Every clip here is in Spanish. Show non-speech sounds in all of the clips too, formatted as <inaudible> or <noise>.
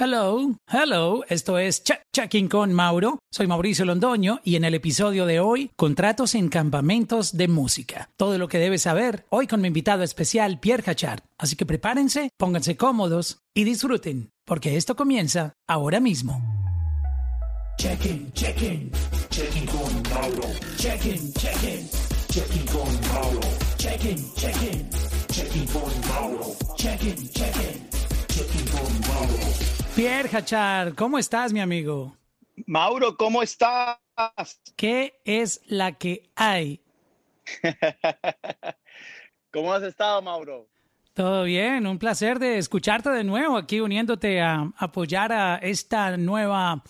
Hello, hello, esto es Check Checking con Mauro. Soy Mauricio Londoño y en el episodio de hoy, contratos en campamentos de música. Todo lo que debes saber hoy con mi invitado especial, Pierre Hachard. Así que prepárense, pónganse cómodos y disfruten, porque esto comienza ahora mismo. Checking, checking, checking con Mauro. Checking, checking, checking con Mauro. Checking, checking, checking con Mauro. Checking, checking, checking con Mauro. Pierre Hachar, ¿cómo estás, mi amigo? Mauro, ¿cómo estás? ¿Qué es la que hay? <laughs> ¿Cómo has estado, Mauro? Todo bien, un placer de escucharte de nuevo aquí uniéndote a apoyar a esta nueva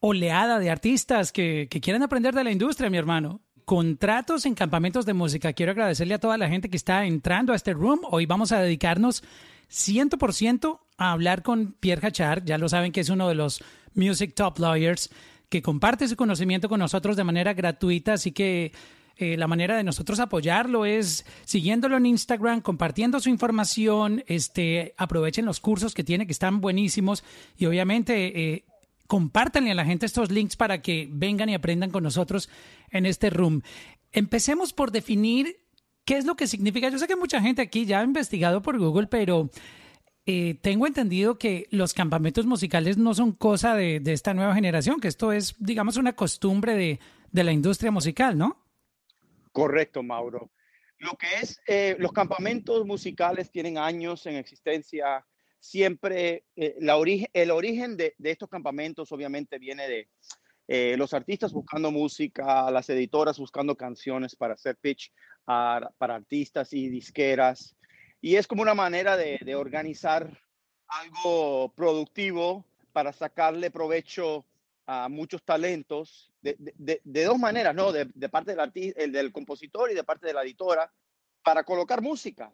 oleada de artistas que, que quieren aprender de la industria, mi hermano contratos en campamentos de música. Quiero agradecerle a toda la gente que está entrando a este room. Hoy vamos a dedicarnos 100% a hablar con Pierre Hachard. Ya lo saben que es uno de los Music Top Lawyers que comparte su conocimiento con nosotros de manera gratuita. Así que eh, la manera de nosotros apoyarlo es siguiéndolo en Instagram, compartiendo su información, este, aprovechen los cursos que tiene que están buenísimos y obviamente eh, compártanle a la gente estos links para que vengan y aprendan con nosotros en este room. Empecemos por definir qué es lo que significa. Yo sé que mucha gente aquí ya ha investigado por Google, pero eh, tengo entendido que los campamentos musicales no son cosa de, esta nueva generación, que esto es, digamos, una costumbre de, la industria musical, ¿no? Correcto, Mauro. Lo que es, eh, los campamentos musicales tienen años en existencia. Siempre eh, la el origen de, estos campamentos obviamente viene de los artistas buscando música, las editoras buscando canciones para hacer pitch para artistas y disqueras. Y es como una manera de, organizar algo productivo para sacarle provecho a muchos talentos de, dos maneras, ¿no? De, parte del, artista, el del compositor y de parte de la editora, para colocar música,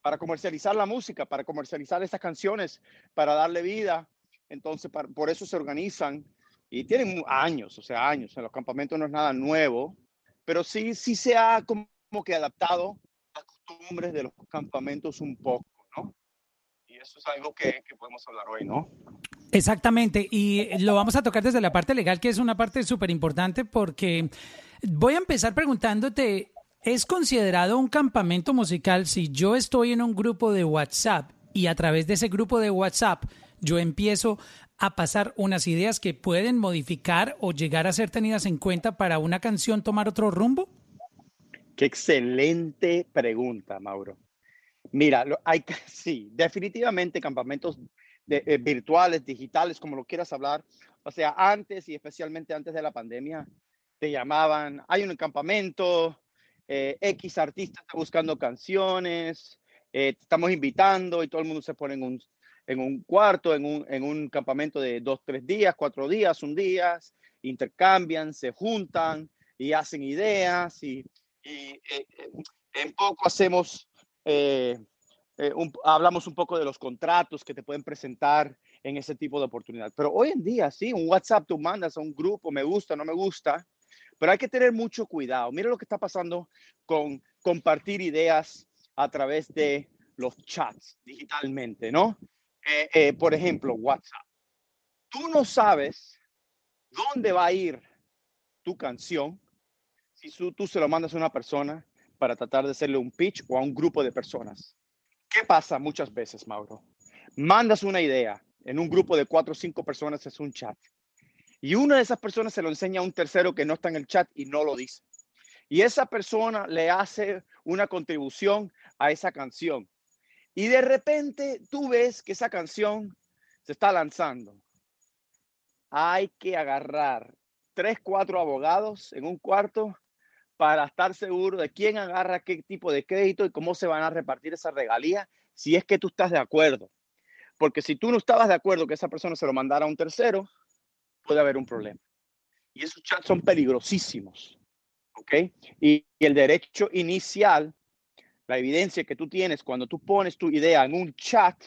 para comercializar la música, para comercializar estas canciones, para darle vida. Entonces, por eso se organizan y tienen años, o sea, años. En los campamentos no es nada nuevo, pero sí, sí se ha como que adaptado costumbres de los campamentos un poco, ¿no? Y eso es algo que, podemos hablar hoy, ¿no? Exactamente, y lo vamos a tocar desde la parte legal, que es una parte súper importante, porque voy a empezar preguntándote, ¿es considerado un campamento musical si yo estoy en un grupo de WhatsApp y a través de ese grupo de WhatsApp yo empiezo a pasar unas ideas que pueden modificar o llegar a ser tenidas en cuenta para una canción tomar otro rumbo? Qué excelente pregunta, Mauro. Mira, hay, <laughs> sí, definitivamente campamentos eh, virtuales, digitales, como lo quieras hablar. O sea, antes y especialmente antes de la pandemia, te llamaban, hay un campamento, eh, X artista está buscando canciones, eh, estamos invitando y todo el mundo se pone en un, en un cuarto, en un, en un campamento de dos, tres días, cuatro días, un día, intercambian, se juntan y hacen ideas y y eh, en poco hacemos, eh, eh, hablamos un poco de los contratos que te pueden presentar en ese tipo de oportunidad. Pero hoy en día, sí, un WhatsApp tú mandas a un grupo, me gusta, no me gusta, pero hay que tener mucho cuidado. Mira lo que está pasando con compartir ideas a través de los chats digitalmente, ¿no? Por ejemplo, WhatsApp. Tú no sabes dónde va a ir tu canción si tú, se lo mandas a una persona para tratar de hacerle un pitch o a un grupo de personas. ¿Qué pasa muchas veces, Mauro? Mandas una idea en un grupo de cuatro o cinco personas, es un chat. Y una de esas personas se lo enseña a un tercero que no está en el chat y no lo dice. Y esa persona le hace una contribución a esa canción. Y de repente tú ves que esa canción se está lanzando. Hay que agarrar tres, cuatro abogados en un cuarto para estar seguro de quién agarra qué tipo de crédito y cómo se van a repartir esa regalía si es que tú estás de acuerdo. Porque si tú no estabas de acuerdo que esa persona se lo mandara a un tercero, puede haber un problema. Y esos chats son peligrosísimos. ¿Ok? Y, el derecho inicial, la evidencia que tú tienes cuando tú pones tu idea en un chat,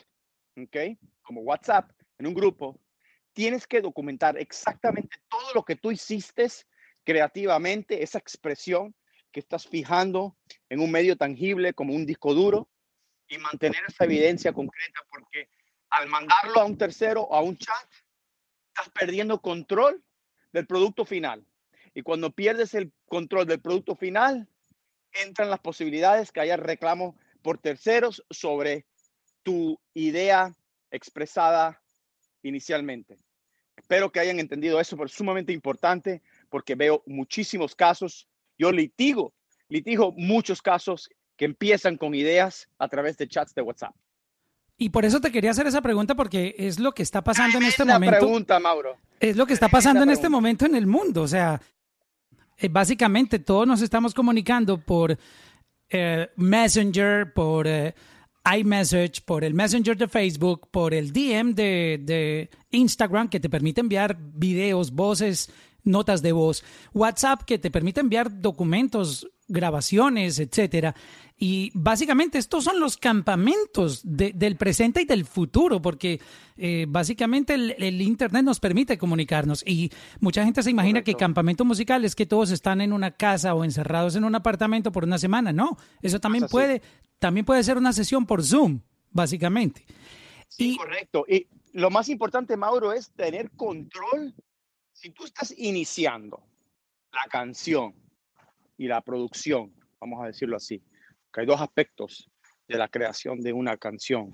¿ok? Como WhatsApp, en un grupo, tienes que documentar exactamente todo lo que tú hiciste creativamente esa expresión que estás fijando en un medio tangible como un disco duro y mantener esa evidencia concreta porque al mandarlo a un tercero o a un chat, estás perdiendo control del producto final. Y cuando pierdes el control del producto final, entran las posibilidades que haya reclamo por terceros sobre tu idea expresada inicialmente. Espero que hayan entendido eso, pero es sumamente importante porque veo muchísimos casos. Yo litigo, litigo muchos casos que empiezan con ideas a través de chats de WhatsApp. Y por eso te quería hacer esa pregunta porque es lo que está pasando en este momento. pregunta, Mauro. Es lo que está pasando en este momento en el mundo. O sea, básicamente todos nos estamos comunicando por eh, Messenger, por eh, iMessage, por el Messenger de Facebook, por el DM de, de Instagram que te permite enviar videos, voces, notas de voz, WhatsApp que te permite enviar documentos, grabaciones, etcétera. Y básicamente estos son los campamentos del presente y del futuro, porque eh, básicamente el, Internet nos permite comunicarnos. Y mucha gente se imagina que campamento musical es que todos están en una casa o encerrados en un apartamento por una semana. No, eso también, puede, también puede ser una sesión por Zoom, básicamente. Sí, correcto. Y lo más importante, Mauro, es tener control. Si tú estás iniciando la canción y la producción, vamos a decirlo así, que hay dos aspectos de la creación de una canción,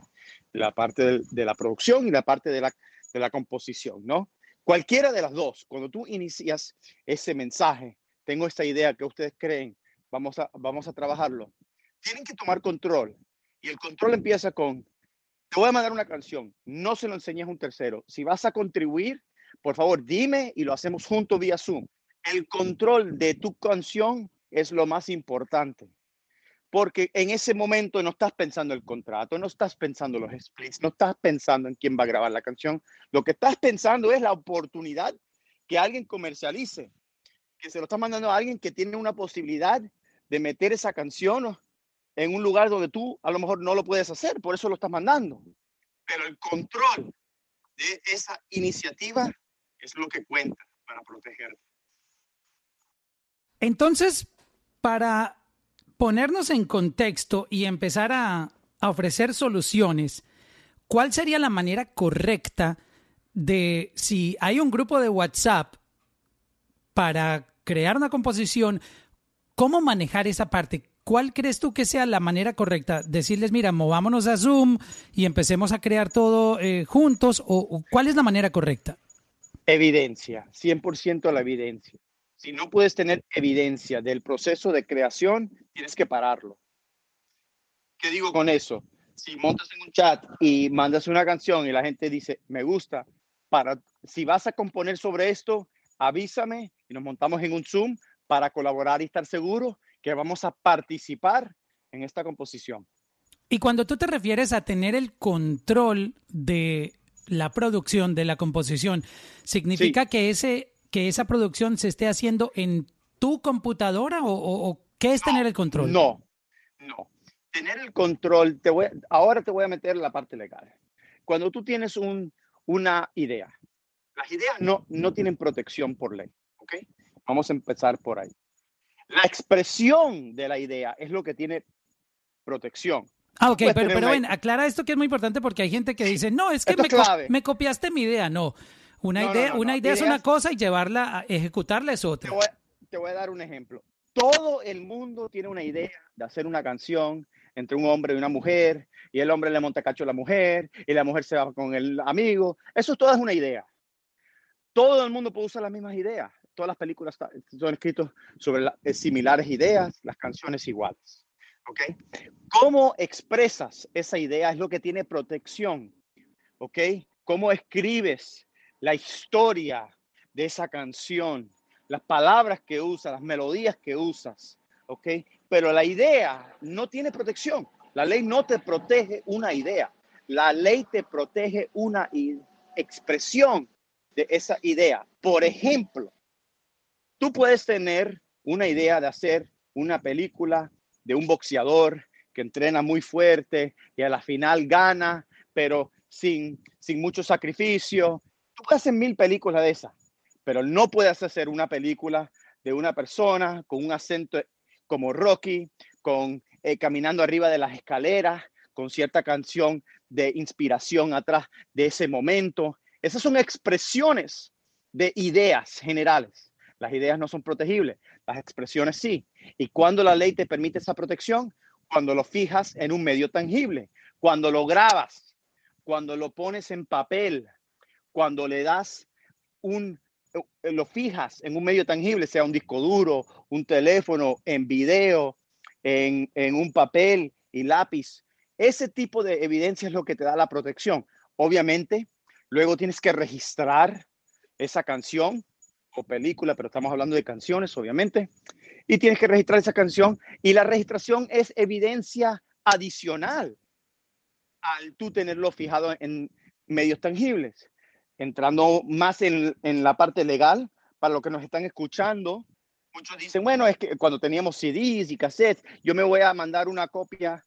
la parte de, la producción y la parte de la, de la composición, ¿no? Cualquiera de las dos, cuando tú inicias ese mensaje, tengo esta idea que ustedes creen, vamos a, vamos a trabajarlo, tienen que tomar control. Y el control empieza con, te voy a mandar una canción, no se lo enseñes a un tercero. Si vas a contribuir, por favor, dime y lo hacemos juntos vía Zoom. El control de tu canción es lo más importante porque en ese momento no estás pensando el contrato, no estás pensando los splits, no estás pensando en quién va a grabar la canción. Lo que estás pensando es la oportunidad que alguien comercialice, que se lo está mandando a alguien que tiene una posibilidad de meter esa canción en un lugar donde tú a lo mejor no lo puedes hacer, por eso lo estás mandando. Pero el control de esa iniciativa es lo que cuenta para protegerte. Entonces, para ponernos en contexto y empezar a, ofrecer soluciones, ¿cuál sería la manera correcta de si hay un grupo de WhatsApp para crear una composición, cómo manejar esa parte? ¿Cuál crees tú que sea la manera correcta? Decirles, mira, movámonos a Zoom y empecemos a crear todo eh, juntos, o, cuál es la manera correcta? Evidencia, 100% la evidencia. Si no puedes tener evidencia del proceso de creación, tienes que pararlo. ¿Qué digo con eso? Si montas en un chat y mandas una canción y la gente dice, me gusta, para, si vas a componer sobre esto, avísame y nos montamos en un Zoom para colaborar y estar seguros que vamos a participar en esta composición. Y cuando tú te refieres a tener el control de la producción, de la composición, significa que ese que esa producción se esté haciendo en tu computadora o, qué es tener el control? No, no. Tener el control, te voy, ahora te voy a meter la parte legal. Cuando tú tienes un, una idea, las ideas no, no tienen protección por ley, ¿ok? Vamos a empezar por ahí. La expresión de la idea es lo que tiene protección. Ah, ok, pero, pero ven, aclara esto que es muy importante porque hay gente que dice, no, es que me, me, copiaste mi idea. No, una idea, una idea es una cosa y llevarla a ejecutarla es otra. Te voy, a dar un ejemplo. Todo el mundo tiene una idea de hacer una canción entre un hombre y una mujer, y el hombre le monta cacho a la mujer, y la mujer se va con el amigo. Eso todo es una idea. Todo el mundo puede usar las mismas ideas. Todas las películas son escritas sobre eh, similares ideas, las canciones iguales. ¿Ok? ¿Cómo expresas esa idea? Es lo que tiene protección. ¿Ok? ¿Cómo escribes la historia de esa canción, las palabras que usas, las melodías que usas, ¿ok? Pero la idea no tiene protección. La ley no te protege una idea. La ley te protege una expresión de esa idea. Por ejemplo, tú puedes tener una idea de hacer una película de un boxeador que entrena muy fuerte y a la final gana, pero sin, sin mucho sacrificio, Tú puedes hacer mil películas de esas, pero no puedes hacer una película de una persona con un acento como Rocky, con eh, caminando arriba de las escaleras, con cierta canción de inspiración atrás de ese momento. Esas son expresiones de ideas generales. Las ideas no son protegibles, las expresiones sí. ¿Y cuando la ley te permite esa protección? Cuando lo fijas en un medio tangible, cuando lo grabas, cuando lo pones en papel, cuando le das un, eh, lo fijas en un medio tangible, sea un disco duro, un teléfono, en video, en, en un papel y lápiz. Ese tipo de evidencia es lo que te da la protección. Obviamente, luego tienes que registrar esa canción o película, pero estamos hablando de canciones, obviamente, y tienes que registrar esa canción y la registración es evidencia adicional al tú tenerlo fijado en medios tangibles. Entrando más en, en la parte legal, para los que nos están escuchando, muchos dicen, bueno, es que cuando teníamos CDs y cassettes, yo me voy a mandar una copia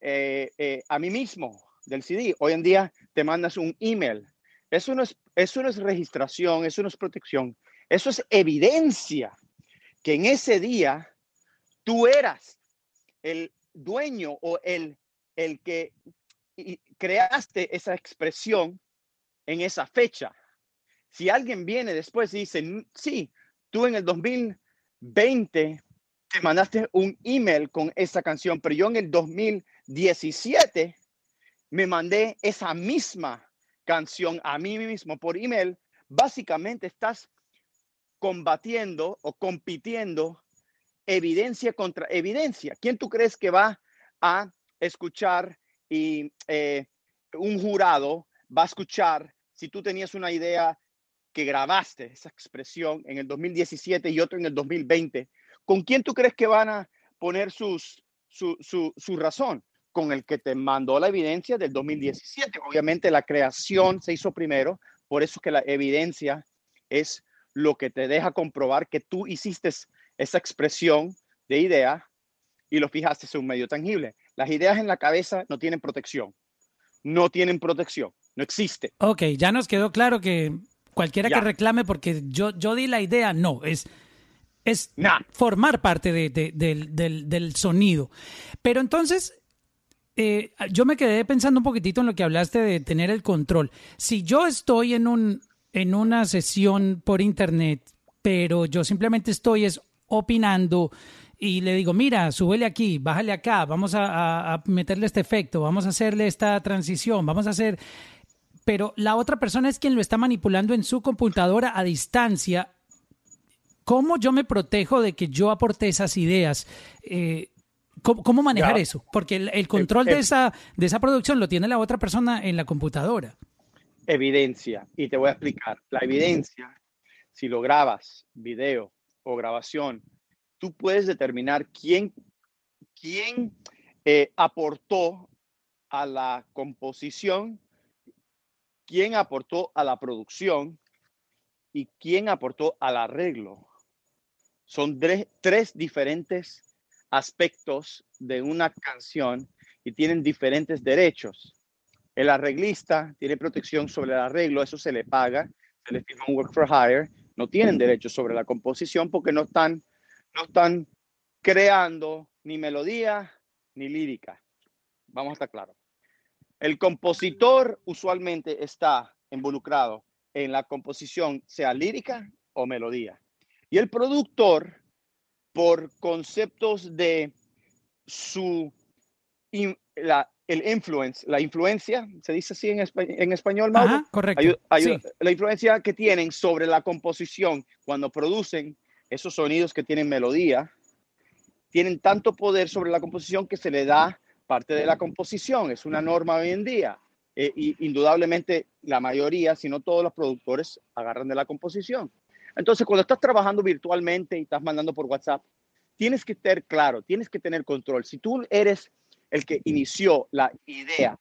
eh, eh, a mí mismo del CD. Hoy en día te mandas un email. Eso no, es, eso no es registración, eso no es protección, eso es evidencia que en ese día tú eras el dueño o el, el que creaste esa expresión en esa fecha. Si alguien viene después y dice, sí, tú en el 2020 te mandaste un email con esa canción, pero yo en el 2017 me mandé esa misma canción a mí mismo por email, básicamente estás combatiendo o compitiendo evidencia contra evidencia. ¿Quién tú crees que va a escuchar y eh, un jurado va a escuchar si tú tenías una idea que grabaste esa expresión en el 2017 y otro en el 2020? ¿Con quién tú crees que van a poner sus, su, su, su razón? Con el que te mandó la evidencia del 2017. Obviamente la creación se hizo primero, por eso que la evidencia es lo que te deja comprobar que tú hiciste esa expresión de idea y lo fijaste en un medio tangible. Las ideas en la cabeza no tienen protección. No tienen protección. No existe. Ok, ya nos quedó claro que cualquiera que reclame porque yo, yo di la idea, no, es es formar parte de, del, del, sonido. Pero entonces, eh, yo me quedé pensando un poquitito en lo que hablaste de tener el control. Si yo estoy en, un, en una sesión por internet, pero yo simplemente estoy es opinando y le digo, mira, súbele aquí, bájale acá, vamos a, a meterle este efecto, vamos a hacerle esta transición, vamos a hacer pero la otra persona es quien lo está manipulando en su computadora a distancia ¿Cómo yo me protejo de que yo aporte esas ideas? Eh, ¿cómo, manejar eso? Porque el, control de, esa, de esa producción lo tiene la otra persona en la computadora. Evidencia. Y te voy a explicar. La evidencia, si lo grabas, video o grabación, tú puedes determinar quién, quién eh, aportó a la composición, quién aportó a la producción y quién aportó al arreglo. Son tres, diferentes aspectos de una canción y tienen diferentes derechos. El arreglista tiene protección sobre el arreglo, eso se le paga, se le firma un work for hire, no tienen derechos sobre la composición porque no están, no están creando ni melodía ni lírica. Vamos a estar claros. El compositor usualmente está involucrado en la composición, sea lírica o melodía. Y el productor, por conceptos de su, la, el influence, la influencia, se dice así en, en español, Mauro? correcto. La influencia que tienen sobre la composición cuando producen esos sonidos que tienen melodía, tienen tanto poder sobre la composición que se le da parte de la composición. Es una norma hoy en día. Eh, y indudablemente la mayoría, si no todos los productores, agarran de la composición. Entonces, cuando estás trabajando virtualmente y estás mandando por WhatsApp, tienes que estar claro, tienes que tener control. Si tú eres el que inició la idea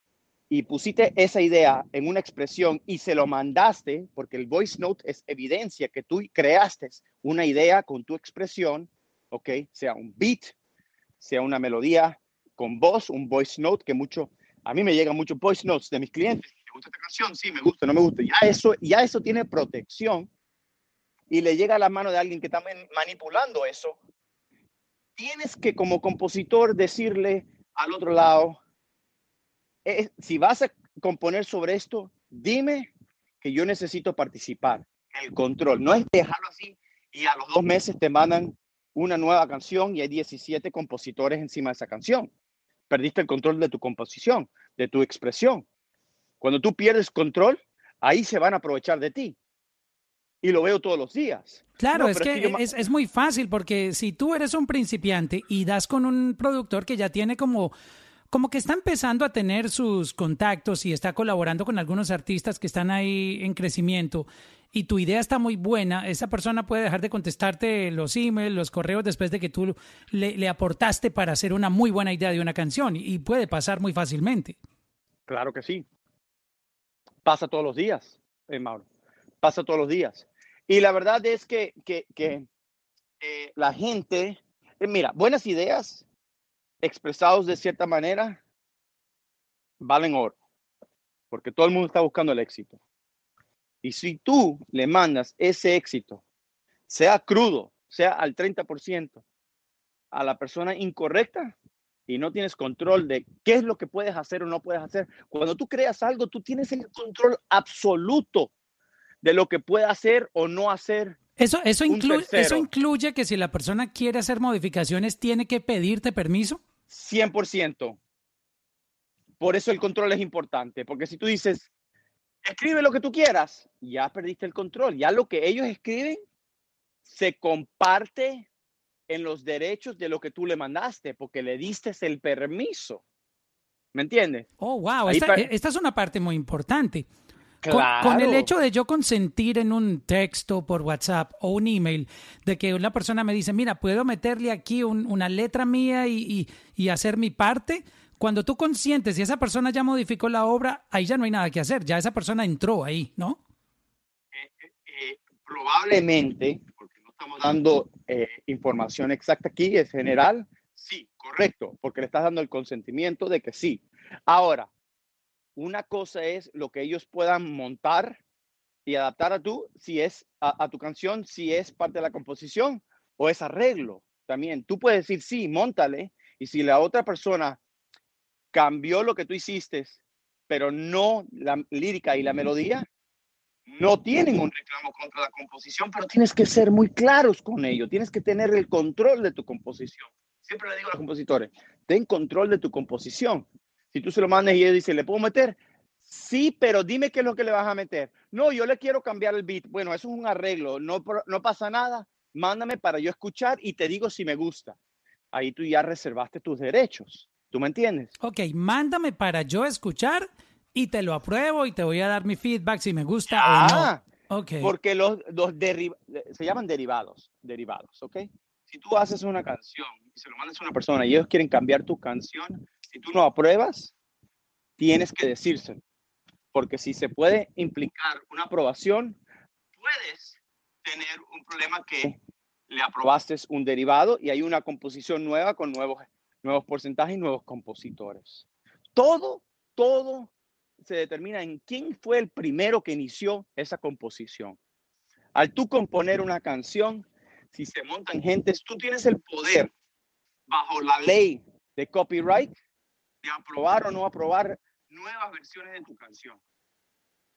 y pusiste esa idea en una expresión y se lo mandaste, porque el voice note es evidencia que tú creaste una idea con tu expresión, ¿ok? Sea un beat, sea una melodía con voz, un voice note que mucho, a mí me llegan muchos voice notes de mis clientes. ¿Me gusta esta canción? Sí, me gusta, no me gusta. Ya eso, ya eso tiene protección y le llega a la mano de alguien que está manipulando eso, tienes que como compositor decirle al otro lado, si vas a componer sobre esto, dime que yo necesito participar. El control, no es dejarlo así y a los dos meses te mandan una nueva canción y hay 17 compositores encima de esa canción. Perdiste el control de tu composición, de tu expresión. Cuando tú pierdes control, ahí se van a aprovechar de ti. Y lo veo todos los días. Claro, es que, es, es, muy fácil porque si tú eres un principiante y das con un productor que ya tiene como como que está empezando a tener sus contactos y está colaborando con algunos artistas que están ahí en crecimiento y tu idea está muy buena, esa persona puede dejar de contestarte los emails, los correos después de que tú le, aportaste para hacer una muy buena idea de una canción y puede pasar muy fácilmente. Claro que sí. Pasa todos los días, eh, Mauro. Pasa todos los días. Y la verdad es que, que, eh, la gente, eh, mira, buenas ideas expresados de cierta manera valen oro, porque todo el mundo está buscando el éxito. Y si tú le mandas ese éxito, sea crudo, sea al 30%, a la persona incorrecta y no tienes control de qué es lo que puedes hacer o no puedes hacer, cuando tú creas algo, tú tienes el control absoluto de lo que puede hacer o no hacer. Eso, eso, incluye, eso incluye que si la persona quiere hacer modificaciones, tiene que pedirte permiso. 100%. Por eso el control es importante, porque si tú dices, escribe lo que tú quieras, ya perdiste el control, ya lo que ellos escriben se comparte en los derechos de lo que tú le mandaste, porque le diste el permiso. ¿Me entiendes? Oh, wow, esta, esta, es una parte muy importante. Con, el hecho de yo consentir en un texto por WhatsApp o un email de que una persona me dice, mira, puedo meterle aquí una letra mía y, hacer mi parte. Cuando tú consientes y esa persona ya modificó la obra, ahí ya no hay nada que hacer. Ya esa persona entró ahí, ¿no? Eh, eh, eh, probablemente, porque no estamos dando información exacta aquí, es general, sí, correcto, porque le estás dando el consentimiento de que sí. Ahora, una cosa es lo que ellos puedan montar y adaptar a tú, si es a, tu canción, si es parte de la composición o es arreglo. También tú puedes decir, sí, montale. Y si la otra persona cambió lo que tú hiciste, pero no la lírica y la melodía, no tienen un reclamo contra la composición, pero tienes que ser muy claros con ello. Tienes que tener el control de tu composición. Siempre le digo a los compositores, ten control de tu composición. Si tú se lo mandas y él dice, ¿le puedo meter? Sí, pero dime qué es lo que le vas a meter. No, yo le quiero cambiar el beat. Bueno, eso es un arreglo, no, no pasa nada. Mándame para yo escuchar y te digo si me gusta. Ahí tú ya reservaste tus derechos. ¿Tú me entiendes? Ok, mándame para yo escuchar y te lo apruebo y te voy a dar mi feedback si me gusta o no. Ah, okay. Porque los, los se llaman derivados, derivados, ¿ok? Si tú haces una canción y se lo mandas a una persona y ellos quieren cambiar tu canción, si tú no apruebas, tienes que decírselo. Porque si se puede implicar una aprobación, puedes tener un problema que le aprobaste un derivado y hay una composición nueva con nuevos, nuevos porcentajes y nuevos compositores. Todo, todo se determina en quién fue el primero que inició esa composición. Al tú componer una canción, si se montan gentes, tú tienes el poder bajo la ley de copyright de aprobar o no aprobar nuevas versiones de tu canción,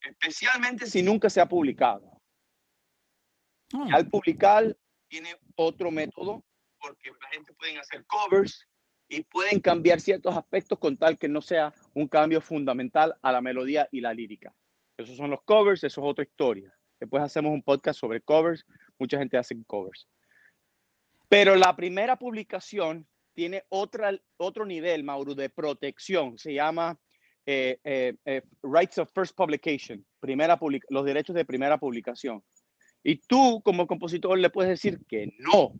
especialmente si nunca se ha publicado. Ah. al publicar tiene otro método porque la gente puede hacer covers y pueden cambiar ciertos aspectos con tal que no sea un cambio fundamental a la melodía y la lírica. Esos son los covers, eso es otra historia. Después hacemos un podcast sobre covers, mucha gente hace covers. Pero la primera publicación tiene otra, otro nivel, Mauro, de protección. Se llama eh, eh, eh, Rights of First Publication, primera los derechos de primera publicación. Y tú, como compositor, le puedes decir que no,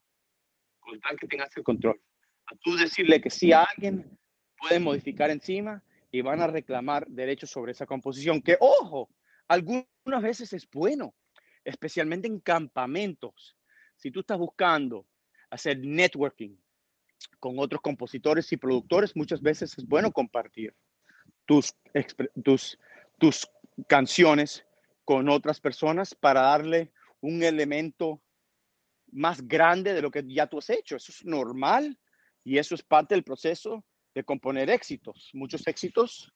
con tal que tengas el control. A tú decirle que sí a alguien, pueden modificar encima y van a reclamar derechos sobre esa composición. Que, ojo, algunas veces es bueno, especialmente en campamentos. Si tú estás buscando hacer networking, con otros compositores y productores, muchas veces es bueno compartir tus, tus, tus canciones con otras personas para darle un elemento más grande de lo que ya tú has hecho. Eso es normal y eso es parte del proceso de componer éxitos. Muchos éxitos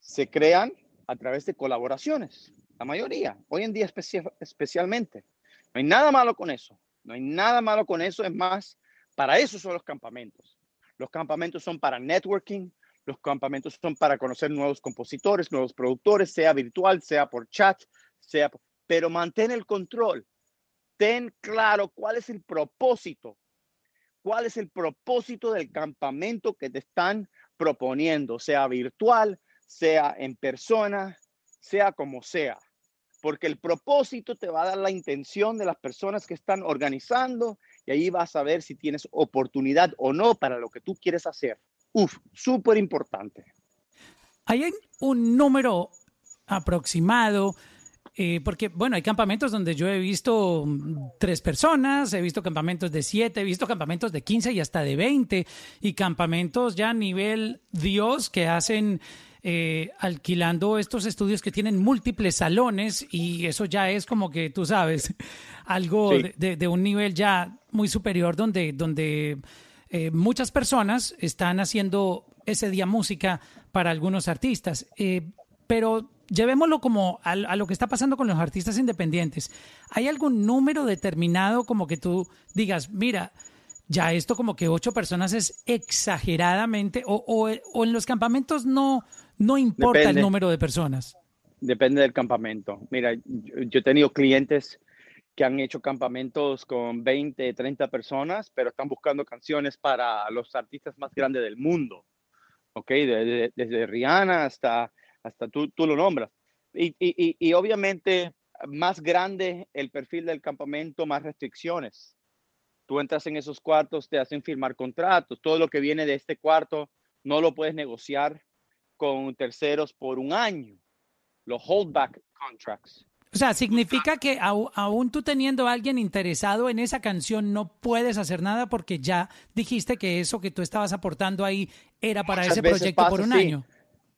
se crean a través de colaboraciones, la mayoría, hoy en día especialmente. No hay nada malo con eso, no hay nada malo con eso, es más, para eso son los campamentos. Los campamentos son para networking, los campamentos son para conocer nuevos compositores, nuevos productores, sea virtual, sea por chat, sea, pero mantén el control. Ten claro cuál es el propósito, cuál es el propósito del campamento que te están proponiendo, sea virtual, sea en persona, sea como sea. Porque el propósito te va a dar la intención de las personas que están organizando y ahí vas a ver si tienes oportunidad o no para lo que tú quieres hacer. Uf, súper importante. ¿Hay un número aproximado? Eh, porque, bueno, hay campamentos donde yo he visto tres personas, he visto campamentos de siete, he visto campamentos de quince y hasta de veinte, y campamentos ya a nivel Dios que hacen eh, alquilando estos estudios que tienen múltiples salones y eso ya es como que tú sabes, <laughs> algo de, un nivel ya muy superior donde, donde eh, muchas personas están haciendo ese día música para algunos artistas. Eh, pero llevémoslo como a, lo que está pasando con los artistas independientes. ¿Hay algún número determinado como que tú digas, mira, ya esto como que ocho personas es exageradamente, o, en los campamentos no, no importa el número de personas? Depende del campamento. Mira, yo he tenido clientes que han hecho campamentos con 20, 30 personas, pero están buscando canciones para los artistas más grandes del mundo. ¿Ok? Desde, Rihanna hasta, hasta tú, tú lo nombras. Y, y, y, obviamente, más grande el perfil del campamento, más restricciones. Tú entras en esos cuartos, te hacen firmar contratos. Todo lo que viene de este cuarto no lo puedes negociar con terceros por un año. Los holdback contracts. O sea, significa que aún tú teniendo a alguien interesado en esa canción no puedes hacer nada porque ya dijiste que eso que tú estabas aportando ahí era para ese proyecto por un año.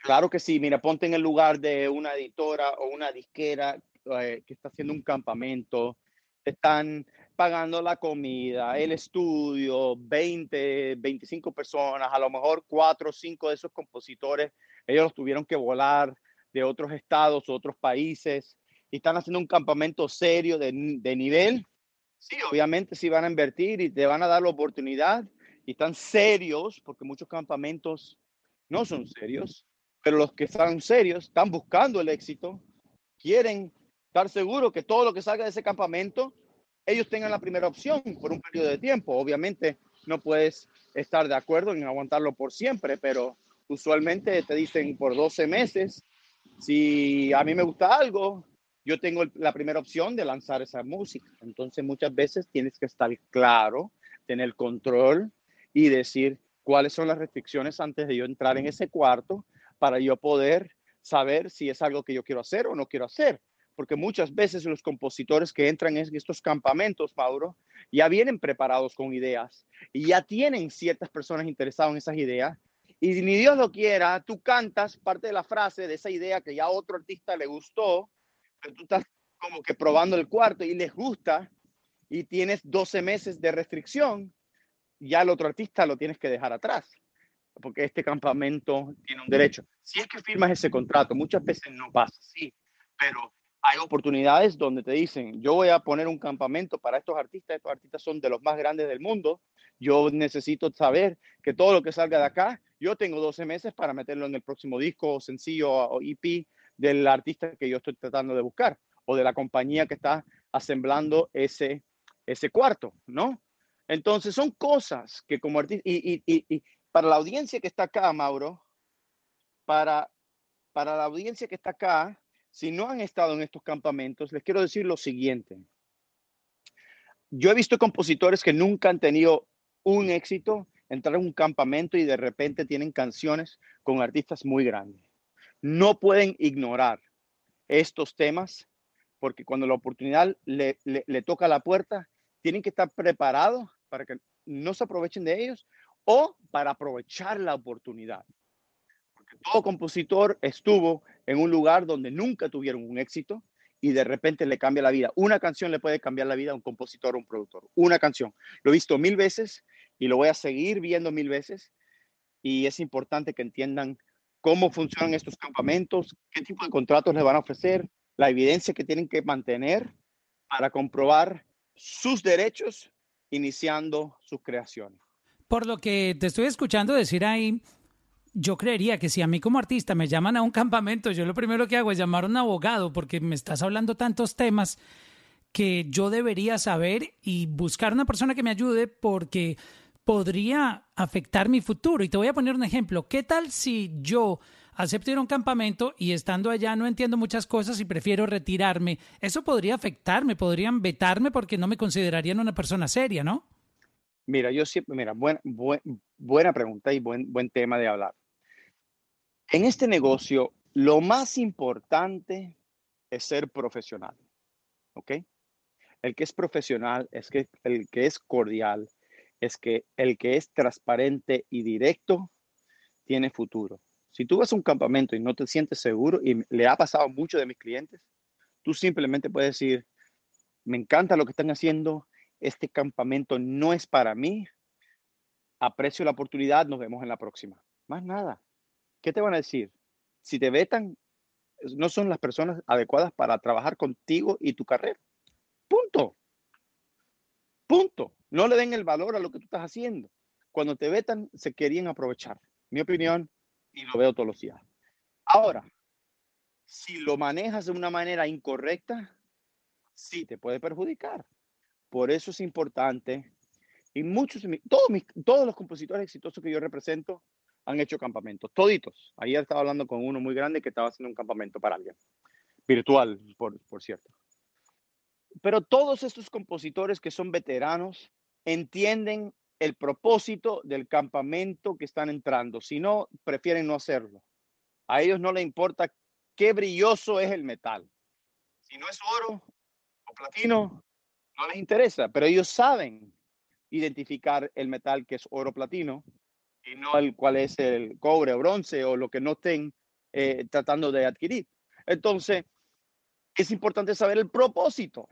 Claro que sí, mira, ponte en el lugar de una editora o una disquera eh, que está haciendo un campamento, están pagando la comida, el estudio, 20, 25 personas, a lo mejor cuatro o cinco de esos compositores, ellos los tuvieron que volar de otros estados, otros países y están haciendo un campamento serio de, nivel, sí, obviamente sí van a invertir y te van a dar la oportunidad y están serios, porque muchos campamentos no son serios, pero los que están serios están buscando el éxito, quieren estar seguros que todo lo que salga de ese campamento, ellos tengan la primera opción por un periodo de tiempo. Obviamente no puedes estar de acuerdo en aguantarlo por siempre, pero usualmente te dicen por 12 meses, si a mí me gusta algo, yo tengo la primera opción de lanzar esa música. Entonces muchas veces tienes que estar claro, tener control y decir cuáles son las restricciones antes de yo entrar en ese cuarto para yo poder saber si es algo que yo quiero hacer o no quiero hacer. Porque muchas veces los compositores que entran en estos campamentos, Mauro, ya vienen preparados con ideas y ya tienen ciertas personas interesadas en esas ideas. Y ni Dios lo quiera, tú cantas parte de la frase de esa idea que ya otro artista le gustó tú estás como que probando el cuarto y les gusta y tienes 12 meses de restricción, ya el otro artista lo tienes que dejar atrás, porque este campamento tiene un derecho. Si es que firmas ese contrato, muchas veces no pasa, sí, pero hay oportunidades donde te dicen, yo voy a poner un campamento para estos artistas, estos artistas son de los más grandes del mundo, yo necesito saber que todo lo que salga de acá, yo tengo 12 meses para meterlo en el próximo disco, o sencillo o EP, del artista que yo estoy tratando de buscar o de la compañía que está asemblando ese, ese cuarto, ¿no? Entonces son cosas que como artista, y, y, y, para la audiencia que está acá, Mauro, para, para la audiencia que está acá, si no han estado en estos campamentos, les quiero decir lo siguiente. Yo he visto compositores que nunca han tenido un éxito, entrar en un campamento y de repente tienen canciones con artistas muy grandes no pueden ignorar estos temas porque cuando la oportunidad le, toca la puerta, tienen que estar preparados para que no se aprovechen de ellos o para aprovechar la oportunidad. Porque todo compositor estuvo en un lugar donde nunca tuvieron un éxito y de repente le cambia la vida. Una canción le puede cambiar la vida a un compositor o un productor. Una canción. Lo he visto mil veces y lo voy a seguir viendo mil veces. Y es importante que entiendan cómo funcionan estos campamentos, qué tipo de contratos les van a ofrecer, la evidencia que tienen que mantener para comprobar sus derechos iniciando su creación. Por lo que te estoy escuchando decir ahí, yo creería que si a mí como artista me llaman a un <laughs> campamento, yo lo primero que hago es llamar a un abogado porque me estás hablando tantos temas que yo debería saber y buscar una persona que me ayude porque podría afectar mi futuro. Y te voy a poner un ejemplo. ¿Qué tal si yo acepto ir a un campamento y estando allá no entiendo muchas cosas y prefiero retirarme? Eso podría afectarme, podrían vetarme porque no me considerarían una persona seria, ¿no? Mira, yo siempre, mira, buena pregunta y buen, buen tema de hablar. En este negocio, lo más importante es ser profesional. ¿Ok? El que es profesional es que el que es cordial, es que el que es transparente y directo tiene futuro. Si tú vas a un campamento y no te sientes seguro, y le ha pasado a muchos de mis clientes, tú simplemente puedes decir, me encanta lo que están haciendo, este campamento no es para mí, aprecio la oportunidad, nos vemos en la próxima. Más nada. ¿Qué te van a decir? Si te vetan, no son las personas adecuadas para trabajar contigo y tu carrera. Punto. Punto. No le den el valor a lo que tú estás haciendo. Cuando te vetan, se querían aprovechar. Mi opinión, y lo veo todos los días. Ahora, si lo manejas de una manera incorrecta, sí te puede perjudicar. Por eso es importante. Y muchos, todos, todos los compositores exitosos que yo represento han hecho campamentos, toditos. Ayer estaba hablando con uno muy grande que estaba haciendo un campamento para alguien, virtual, por, por cierto. Pero todos estos compositores que son veteranos entienden el propósito del campamento que están entrando. Si no, prefieren no hacerlo. A ellos no les importa qué brilloso es el metal. Si no es oro o platino, no les interesa, pero ellos saben identificar el metal que es oro platino y no el cual es el cobre o bronce o lo que no estén eh, tratando de adquirir. Entonces, es importante saber el propósito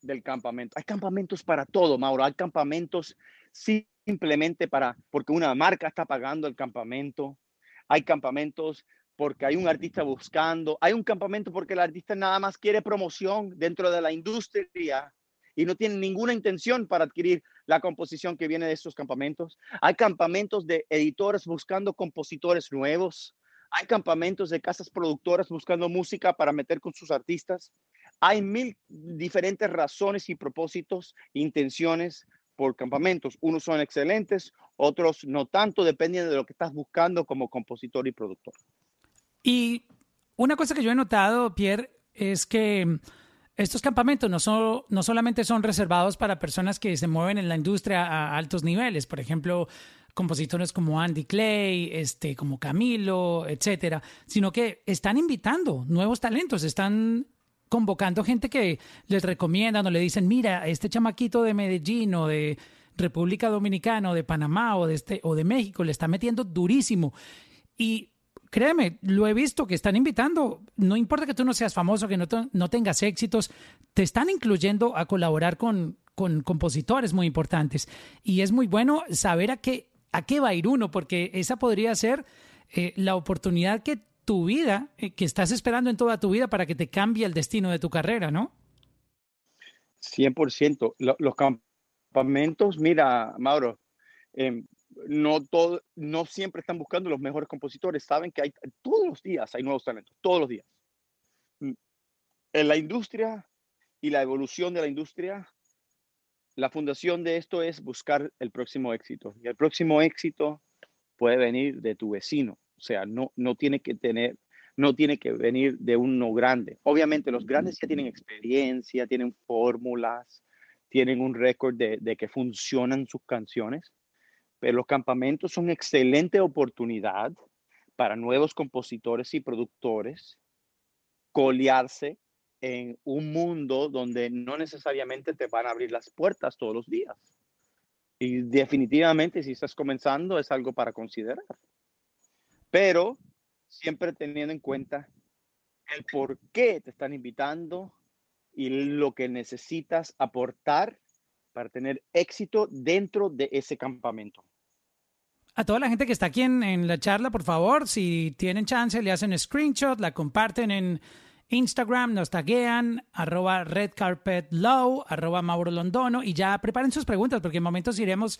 del campamento. Hay campamentos para todo, Mauro. Hay campamentos simplemente para, porque una marca está pagando el campamento. Hay campamentos porque hay un artista buscando. Hay un campamento porque el artista nada más quiere promoción dentro de la industria y no tienen ninguna intención para adquirir la composición que viene de estos campamentos. Hay campamentos de editores buscando compositores nuevos. Hay campamentos de casas productoras buscando música para meter con sus artistas. Hay mil diferentes razones y propósitos, intenciones por campamentos. Unos son excelentes, otros no tanto, dependiendo de lo que estás buscando como compositor y productor. Y una cosa que yo he notado, Pierre, es que estos campamentos no, no solamente son reservados para personas que se mueven en la industria a altos niveles, por ejemplo, compositores como Andy Clay, este, como Camilo, etcétera, sino que están invitando nuevos talentos, están convocando gente que les recomiendan o le dicen, mira, este chamaquito de Medellín o de República Dominicana o de Panamá o de, este, o de México le está metiendo durísimo. Y créeme, lo he visto que están invitando, no importa que tú no seas famoso, que no, no tengas éxitos, te están incluyendo a colaborar con, con compositores muy importantes. Y es muy bueno saber a qué, a qué va a ir uno, porque esa podría ser eh, la oportunidad que tu vida, eh, que estás esperando en toda tu vida para que te cambie el destino de tu carrera, ¿no? 100%. Los campamentos, mira, Mauro, eh, no, todo, no siempre están buscando los mejores compositores, saben que hay todos los días hay nuevos talentos, todos los días. Mm, en la industria y la evolución de la industria, la fundación de esto es buscar el próximo éxito. Y el próximo éxito puede venir de tu vecino, o sea, no, no tiene que tener, no tiene que venir de uno grande. Obviamente los grandes ya tienen experiencia, tienen fórmulas, tienen un récord de, de que funcionan sus canciones, pero los campamentos son excelente oportunidad para nuevos compositores y productores colearse en un mundo donde no necesariamente te van a abrir las puertas todos los días. Y definitivamente si estás comenzando es algo para considerar. Pero siempre teniendo en cuenta el por qué te están invitando y lo que necesitas aportar para tener éxito dentro de ese campamento. A toda la gente que está aquí en, la charla, por favor, si tienen chance, le hacen screenshot, la comparten en Instagram, nos taguean, arroba redcarpetlow, arroba Mauro Londono, y ya preparen sus preguntas, porque en momentos iremos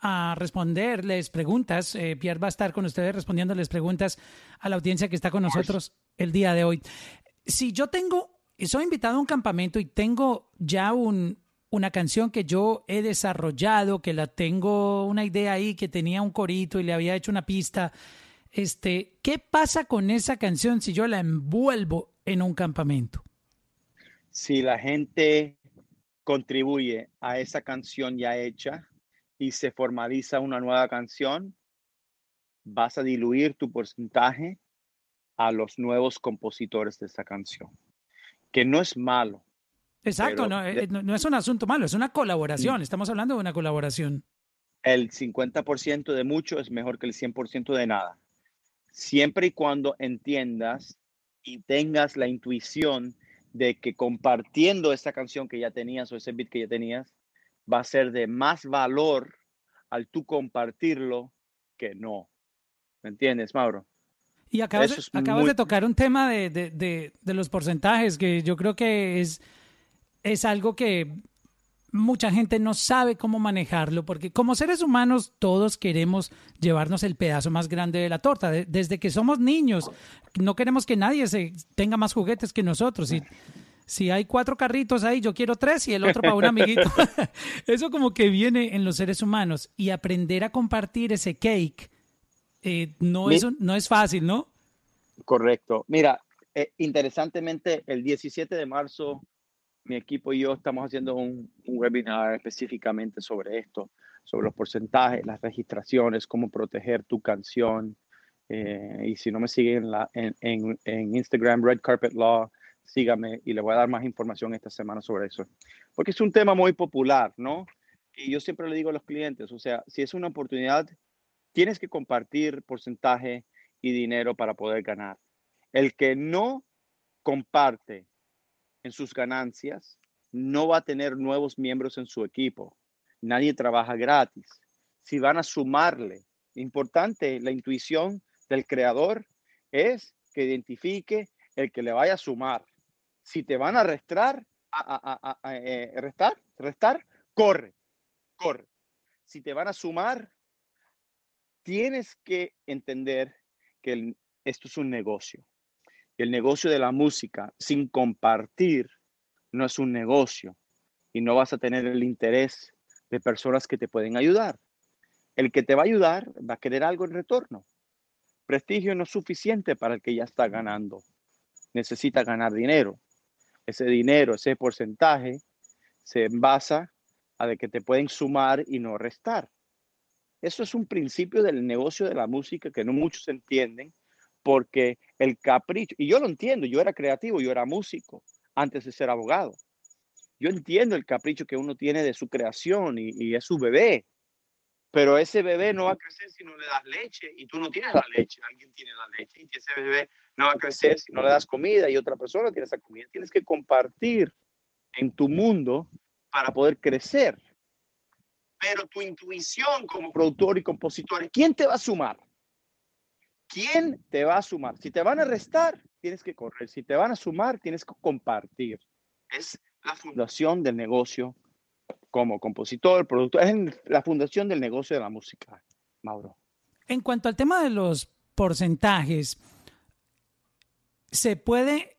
a responderles preguntas. Eh, Pierre va a estar con ustedes respondiéndoles preguntas a la audiencia que está con nosotros el día de hoy. Si yo tengo, soy invitado a un campamento y tengo ya un, una canción que yo he desarrollado, que la tengo una idea ahí, que tenía un corito y le había hecho una pista. Este, ¿qué pasa con esa canción si yo la envuelvo en un campamento? Si la gente contribuye a esa canción ya hecha y se formaliza una nueva canción, vas a diluir tu porcentaje a los nuevos compositores de esa canción, que no es malo, Exacto, eh, no, no, es un asunto malo, es una colaboración, estamos hablando de una colaboración. El 50% de mucho es mejor que el 100% de nada. Siempre y cuando entiendas y tengas la intuición de que compartiendo esa canción que ya tenías o ese beat que ya tenías, va a ser de más valor al tú compartirlo que no. ¿Me entiendes, Mauro? Y acabas, acabas de tocar un tema de, de, de, los porcentajes que yo creo que es, es algo que mucha gente no sabe cómo manejarlo, porque como seres humanos todos queremos llevarnos el pedazo más grande de la torta. Desde que somos niños, no queremos que nadie se tenga más juguetes que nosotros. Y si hay cuatro carritos ahí, yo quiero tres y el otro para un amiguito. <laughs> Eso como que viene en los seres humanos. Y aprender a compartir ese cake eh, no, es, no es fácil, ¿no? Correcto. Mira, eh, interesantemente, el 17 de marzo mi equipo y yo estamos haciendo un, webinar específicamente sobre esto, sobre los porcentajes, las registraciones, cómo proteger tu canción. Eh, y si no me siguen en, en, Instagram, Red Carpet Law, sígame y le voy a dar más información esta semana sobre eso. Porque es un tema muy popular, ¿no? Y yo siempre le digo a los clientes, o sea, si es una oportunidad, tienes que compartir porcentaje y dinero para poder ganar. El que no comparte en sus ganancias, no va a tener nuevos miembros en su equipo. Nadie trabaja gratis. Si van a sumarle, importante, la intuición del creador es que identifique el que le vaya a sumar. Si te van a restar, a, eh, restar, restar, corre, corre. Si te van a sumar, tienes que entender que esto es un negocio el negocio de la música sin compartir no es un negocio y no vas a tener el interés de personas que te pueden ayudar. El que te va a ayudar va a querer algo en retorno. Prestigio no es suficiente para el que ya está ganando. Necesita ganar dinero. Ese dinero, ese porcentaje, se envasa a de que te pueden sumar y no restar. Eso es un principio del negocio de la música que no muchos entienden porque el capricho, y yo lo entiendo, yo era creativo, yo era músico antes de ser abogado. Yo entiendo el capricho que uno tiene de su creación y, es su bebé, pero ese bebé no va a crecer si no le das leche y tú no tienes la leche, alguien tiene la leche y ese bebé no va a crecer si no le das comida y otra persona tiene esa comida. Tienes que compartir en tu mundo para poder crecer. Pero tu intuición como productor y compositor, ¿quién te va a sumar? ¿Quién te va a sumar? Si te van a restar, tienes que correr. Si te van a sumar, tienes que compartir. Es la fundación del negocio como compositor, productor. Es la fundación del negocio de la música, Mauro. En cuanto al tema de los porcentajes, ¿se puede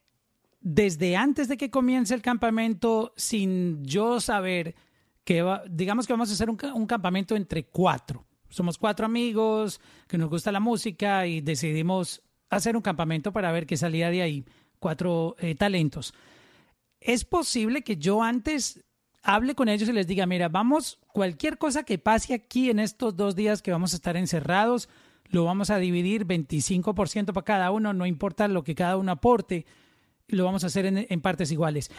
desde antes de que comience el campamento, sin yo saber que digamos que vamos a hacer un campamento entre cuatro? Somos cuatro amigos que nos gusta la música y decidimos hacer un campamento para ver qué salía de ahí, cuatro eh, talentos. Es posible que yo antes hable con ellos y les diga, mira, vamos, cualquier cosa que pase aquí en estos dos días que vamos a estar encerrados, lo vamos a dividir 25% para cada uno, no importa lo que cada uno aporte, lo vamos a hacer en, en partes iguales.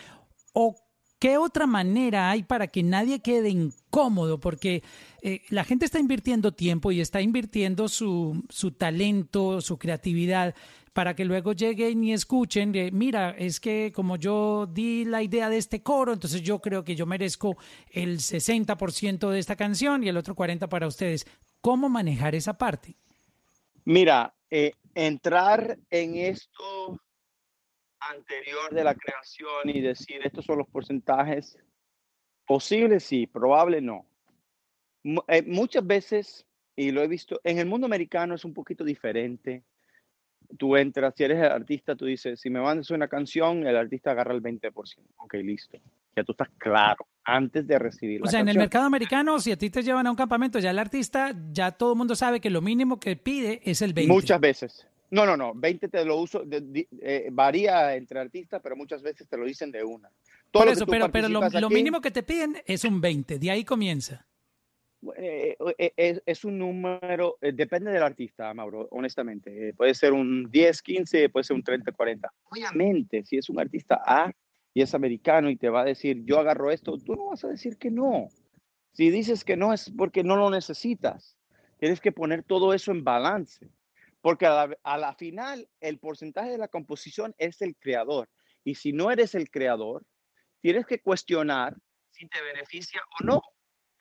O ¿Qué otra manera hay para que nadie quede incómodo? Porque eh, la gente está invirtiendo tiempo y está invirtiendo su, su talento, su creatividad, para que luego lleguen y escuchen, mira, es que como yo di la idea de este coro, entonces yo creo que yo merezco el 60% de esta canción y el otro 40% para ustedes. ¿Cómo manejar esa parte? Mira, eh, entrar en esto anterior de la creación y decir estos son los porcentajes posibles, sí, probable no. Eh, muchas veces, y lo he visto, en el mundo americano es un poquito diferente. Tú entras, si eres el artista, tú dices, si me mandas una canción, el artista agarra el 20%. Ok, listo. Ya tú estás claro antes de recibir. O sea, en el mercado americano, si a ti te llevan a un campamento, ya el artista, ya todo el mundo sabe que lo mínimo que pide es el 20. Muchas veces. No, no, no. 20 te lo uso, eh, varía entre artistas, pero muchas veces te lo dicen de una. Todo Por eso, pero, pero lo, lo, mínimo que te piden es un 20, de ahí comienza. Eh, eh, es, es, un número, depende del artista, Mauro, honestamente. puede ser un 10, 15, puede ser un 30, 40. Obviamente, si es un artista A, y es americano y te va a decir, yo agarro esto, tú no vas a decir que no. Si dices que no es porque no lo necesitas. Tienes que poner todo eso en balance. Porque a la, final el porcentaje de la composición es el creador. Y si no eres el creador, tienes que cuestionar si te beneficia o no.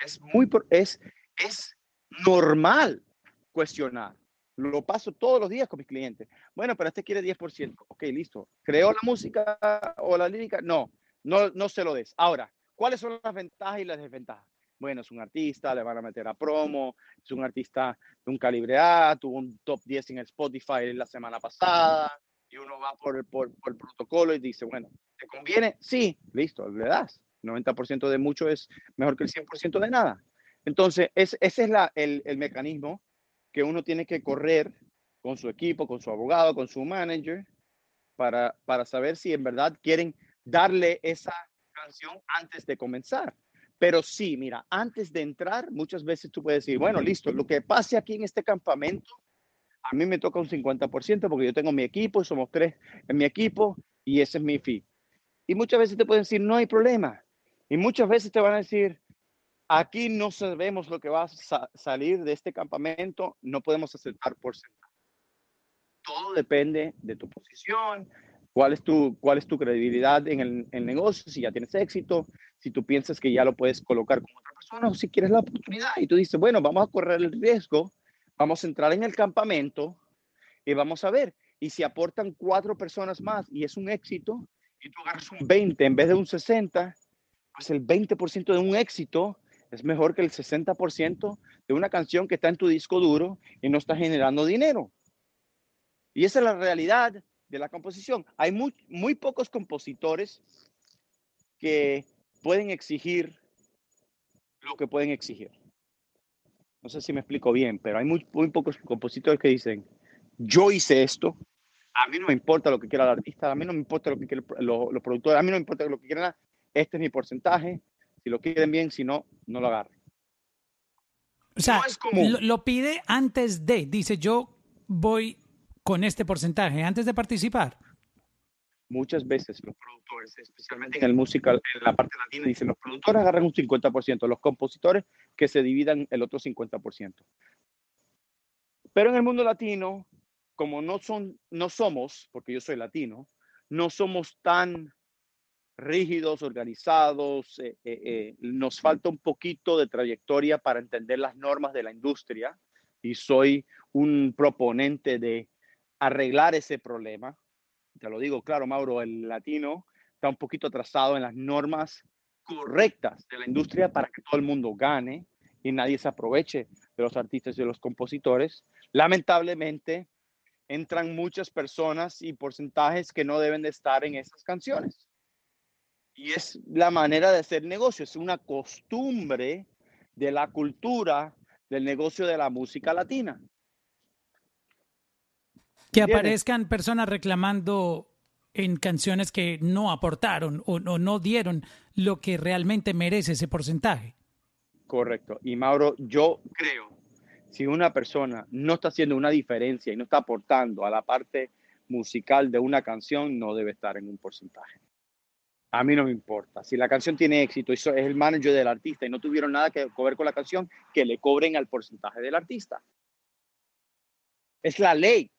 Es muy es, es normal cuestionar. Lo paso todos los días con mis clientes. Bueno, pero este quiere 10%. Ok, listo. ¿Creó la música o la lírica? No, no, no se lo des. Ahora, ¿cuáles son las ventajas y las desventajas? Bueno, es un artista, le van a meter a promo, es un artista de un calibre A, tuvo un top 10 en el Spotify la semana pasada, y uno va por el, por, el protocolo y dice, bueno, ¿te conviene? Sí, listo, le das. 90% de mucho es mejor que el 100% de nada. Entonces, ese es la, el, el mecanismo que uno tiene que correr con su equipo, con su abogado, con su manager, para, para saber si en verdad quieren darle esa canción antes de comenzar. Pero sí, mira, antes de entrar, muchas veces tú puedes decir, bueno, listo, lo que pase aquí en este campamento, a mí me toca un 50% porque yo tengo mi equipo, somos tres en mi equipo y ese es mi fee. Y muchas veces te pueden decir, no hay problema. Y muchas veces te van a decir, Aquí no sabemos lo que va a salir de este campamento, no podemos aceptar porcentaje. Todo depende de tu posición, cuál es tu, cuál es tu credibilidad en el, negocio, si ya tienes éxito, si tú piensas que ya lo puedes colocar con otra persona o si quieres la oportunidad y tú dices, bueno, vamos a correr el riesgo, vamos a entrar en el campamento y vamos a ver. Y si aportan cuatro personas más y es un éxito y tú agarras un 20 en vez de un 60, pues el 20% de un éxito es mejor que el 60% de una canción que está en tu disco duro y no está generando dinero. Y esa es la realidad de la composición. Hay muy, muy pocos compositores que pueden exigir lo que pueden exigir. No sé si me explico bien, pero hay muy, muy pocos compositores que dicen, yo hice esto, a mí no me importa lo que quiera el artista, a mí no me importa lo que quieran los, productores, a mí no me importa lo que quieran, este es mi porcentaje, si lo quieren bien, si no, no lo agarren. O sea, lo, pide antes de, dice yo voy con este porcentaje, antes de participar. Muchas veces los productores, especialmente en el musical, en la parte latina, dicen los productores agarran un 50%, los compositores que se dividan el otro 50%. Pero en el mundo latino, como no, son, no somos, porque yo soy latino, no somos tan rígidos, organizados, eh, eh, eh, nos falta un poquito de trayectoria para entender las normas de la industria y soy un proponente de arreglar ese problema. Te lo digo claro, Mauro, el latino está un poquito atrasado en las normas correctas de la industria para que todo el mundo gane y nadie se aproveche de los artistas y de los compositores. Lamentablemente, entran muchas personas y porcentajes que no deben de estar en esas canciones. Y es la manera de hacer negocio, es una costumbre de la cultura del negocio de la música latina. Que aparezcan personas reclamando en canciones que no aportaron o, no dieron lo que realmente merece ese porcentaje. Correcto. Y Mauro, yo creo, si una persona no está haciendo una diferencia y no está aportando a la parte musical de una canción, no debe estar en un porcentaje. A mí no me importa. Si la canción tiene éxito y es el manager del artista y no tuvieron nada que ver con la canción, que le cobren al porcentaje del artista. Es la ley.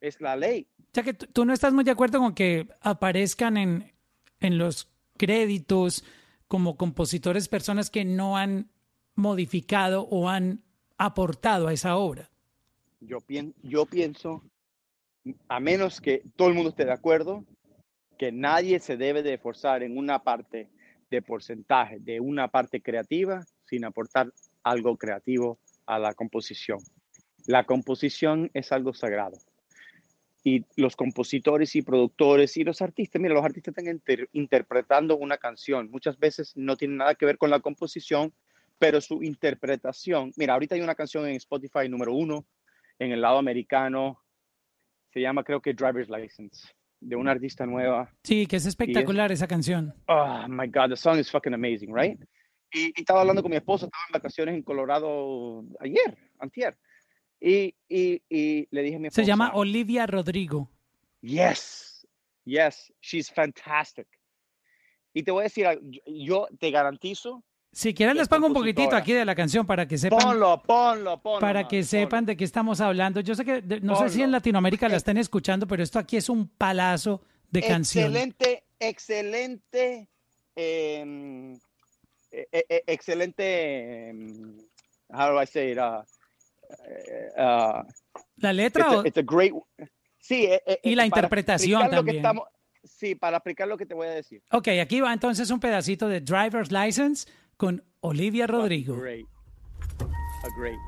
Es la ley. O sea que tú no estás muy de acuerdo con que aparezcan en, en los créditos como compositores personas que no han modificado o han aportado a esa obra? Yo, yo pienso, a menos que todo el mundo esté de acuerdo, que nadie se debe de esforzar en una parte de porcentaje, de una parte creativa, sin aportar algo creativo a la composición. La composición es algo sagrado. Y los compositores y productores y los artistas, mira, los artistas están interpretando una canción. Muchas veces no tiene nada que ver con la composición, pero su interpretación. Mira, ahorita hay una canción en Spotify número uno en el lado americano. Se llama, creo que Driver's License, de una artista nueva. Sí, que es espectacular esa canción. Oh my God, the song is fucking amazing, right? Y, estaba hablando con mi esposa, estaba en vacaciones en Colorado ayer, antier. Y, y, y le dije a mi esposa. Se llama Olivia Rodrigo. Yes, yes, she's fantastic. Y te voy a decir, yo te garantizo. Si quieren les pongo un poquitito aquí de la canción para que sepan. Ponlo, ponlo, ponlo. Para que sepan de qué estamos hablando. Yo sé que, no sé si en Latinoamérica la estén escuchando, pero esto aquí es un palazo de canción. Excelente, excelente. Eh, excelente, mm, how do I say it? Uh, uh, la letra. It's a, great. Sí, y la interpretación también. sí, para explicar lo que te voy a decir. Ok, aquí va entonces un pedacito de Driver's License con Olivia Rodrigo. Great. A great.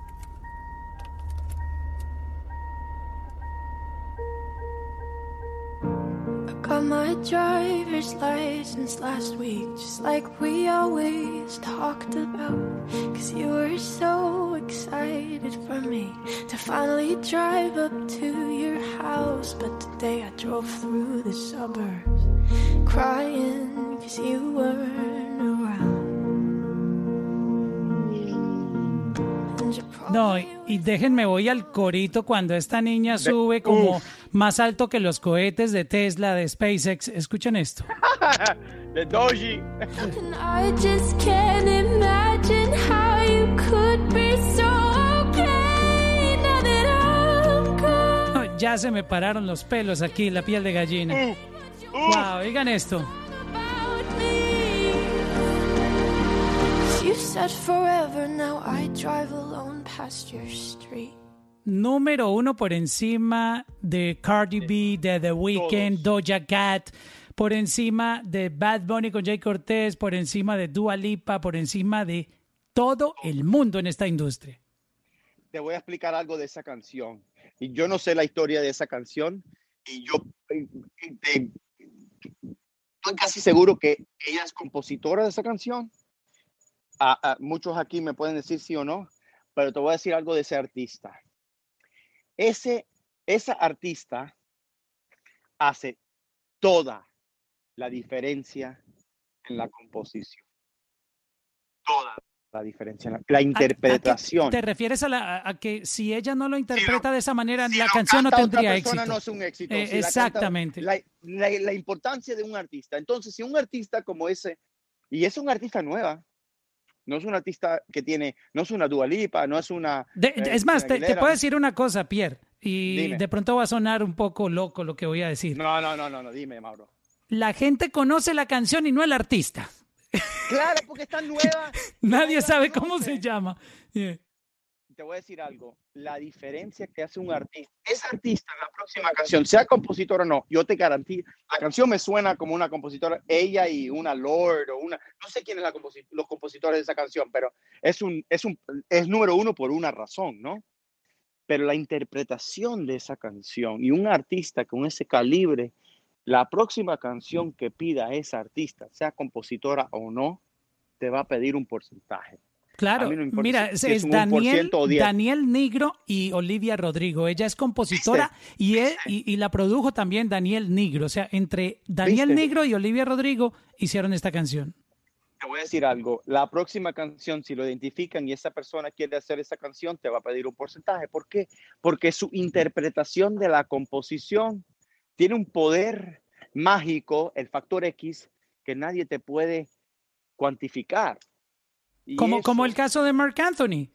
Got my driver's license last week, just like we always talked about. Cause you were so excited for me to finally drive up to your house. But today I drove through the suburbs crying cause you weren't No, y déjenme voy al corito cuando esta niña sube como más alto que los cohetes de Tesla, de SpaceX. Escuchen esto. <laughs> de Doji. I just can't imagine how you could be so okay now that I'm ya se me pararon los pelos aquí, la piel de gallina. Wow, oigan esto. Said forever, now I drive alone past your street. Número uno por encima de Cardi B, de The Weeknd, Doja Cat, por encima de Bad Bunny con Jay Cortez, por encima de Dua Lipa, por encima de todo el mundo en esta industria. Te voy a explicar algo de esa canción. Y yo no sé la historia de esa canción. Y yo estoy casi seguro que ella es compositora de esa canción muchos aquí me pueden decir sí o no, pero te voy a decir algo de ese artista. Ese, esa artista hace toda la diferencia en la composición. Toda la diferencia, la, la interpretación. te refieres a, la, que si ella no lo interpreta de esa manera, la canción no tendría éxito. No es un éxito. Eh, exactamente. La, la, importancia de un artista. Entonces, si un artista como ese, y es un artista nueva, no es un artista que tiene, no es una dualipa, no es una... Eh, es más, te, puedo decir una cosa, Pierre, y de pronto va a sonar un poco loco lo que voy a decir. No, no, no, no, no dime, Mauro. La gente conoce la canción y no el artista. Claro, porque está nueva. <laughs> Nadie sabe cómo se llama te voy a decir algo, la diferencia que hace un artista, ese artista en la próxima canción, sea compositor o no, yo te garantizo, la canción me suena como una compositora, ella y una Lord o una, no sé quién es la los compositores de esa canción, pero es un, es un, es número uno por una razón, ¿no? Pero la interpretación de esa canción y un artista con ese calibre, la próxima canción que pida a esa artista, sea compositora o no, te va a pedir un porcentaje. Claro, mira, es, Daniel, Daniel Nigro y Olivia Rodrigo. Ella es compositora y, y, la produjo también Daniel Nigro. O sea, entre Daniel Nigro y Olivia Rodrigo hicieron esta canción. Te voy a decir algo. La próxima canción, si lo identifican y esa persona quiere hacer esa canción, te va a pedir un porcentaje. ¿Por qué? Porque su interpretación de la composición tiene un poder mágico, el factor X, que nadie te puede cuantificar. Como, como el caso de Mark Anthony.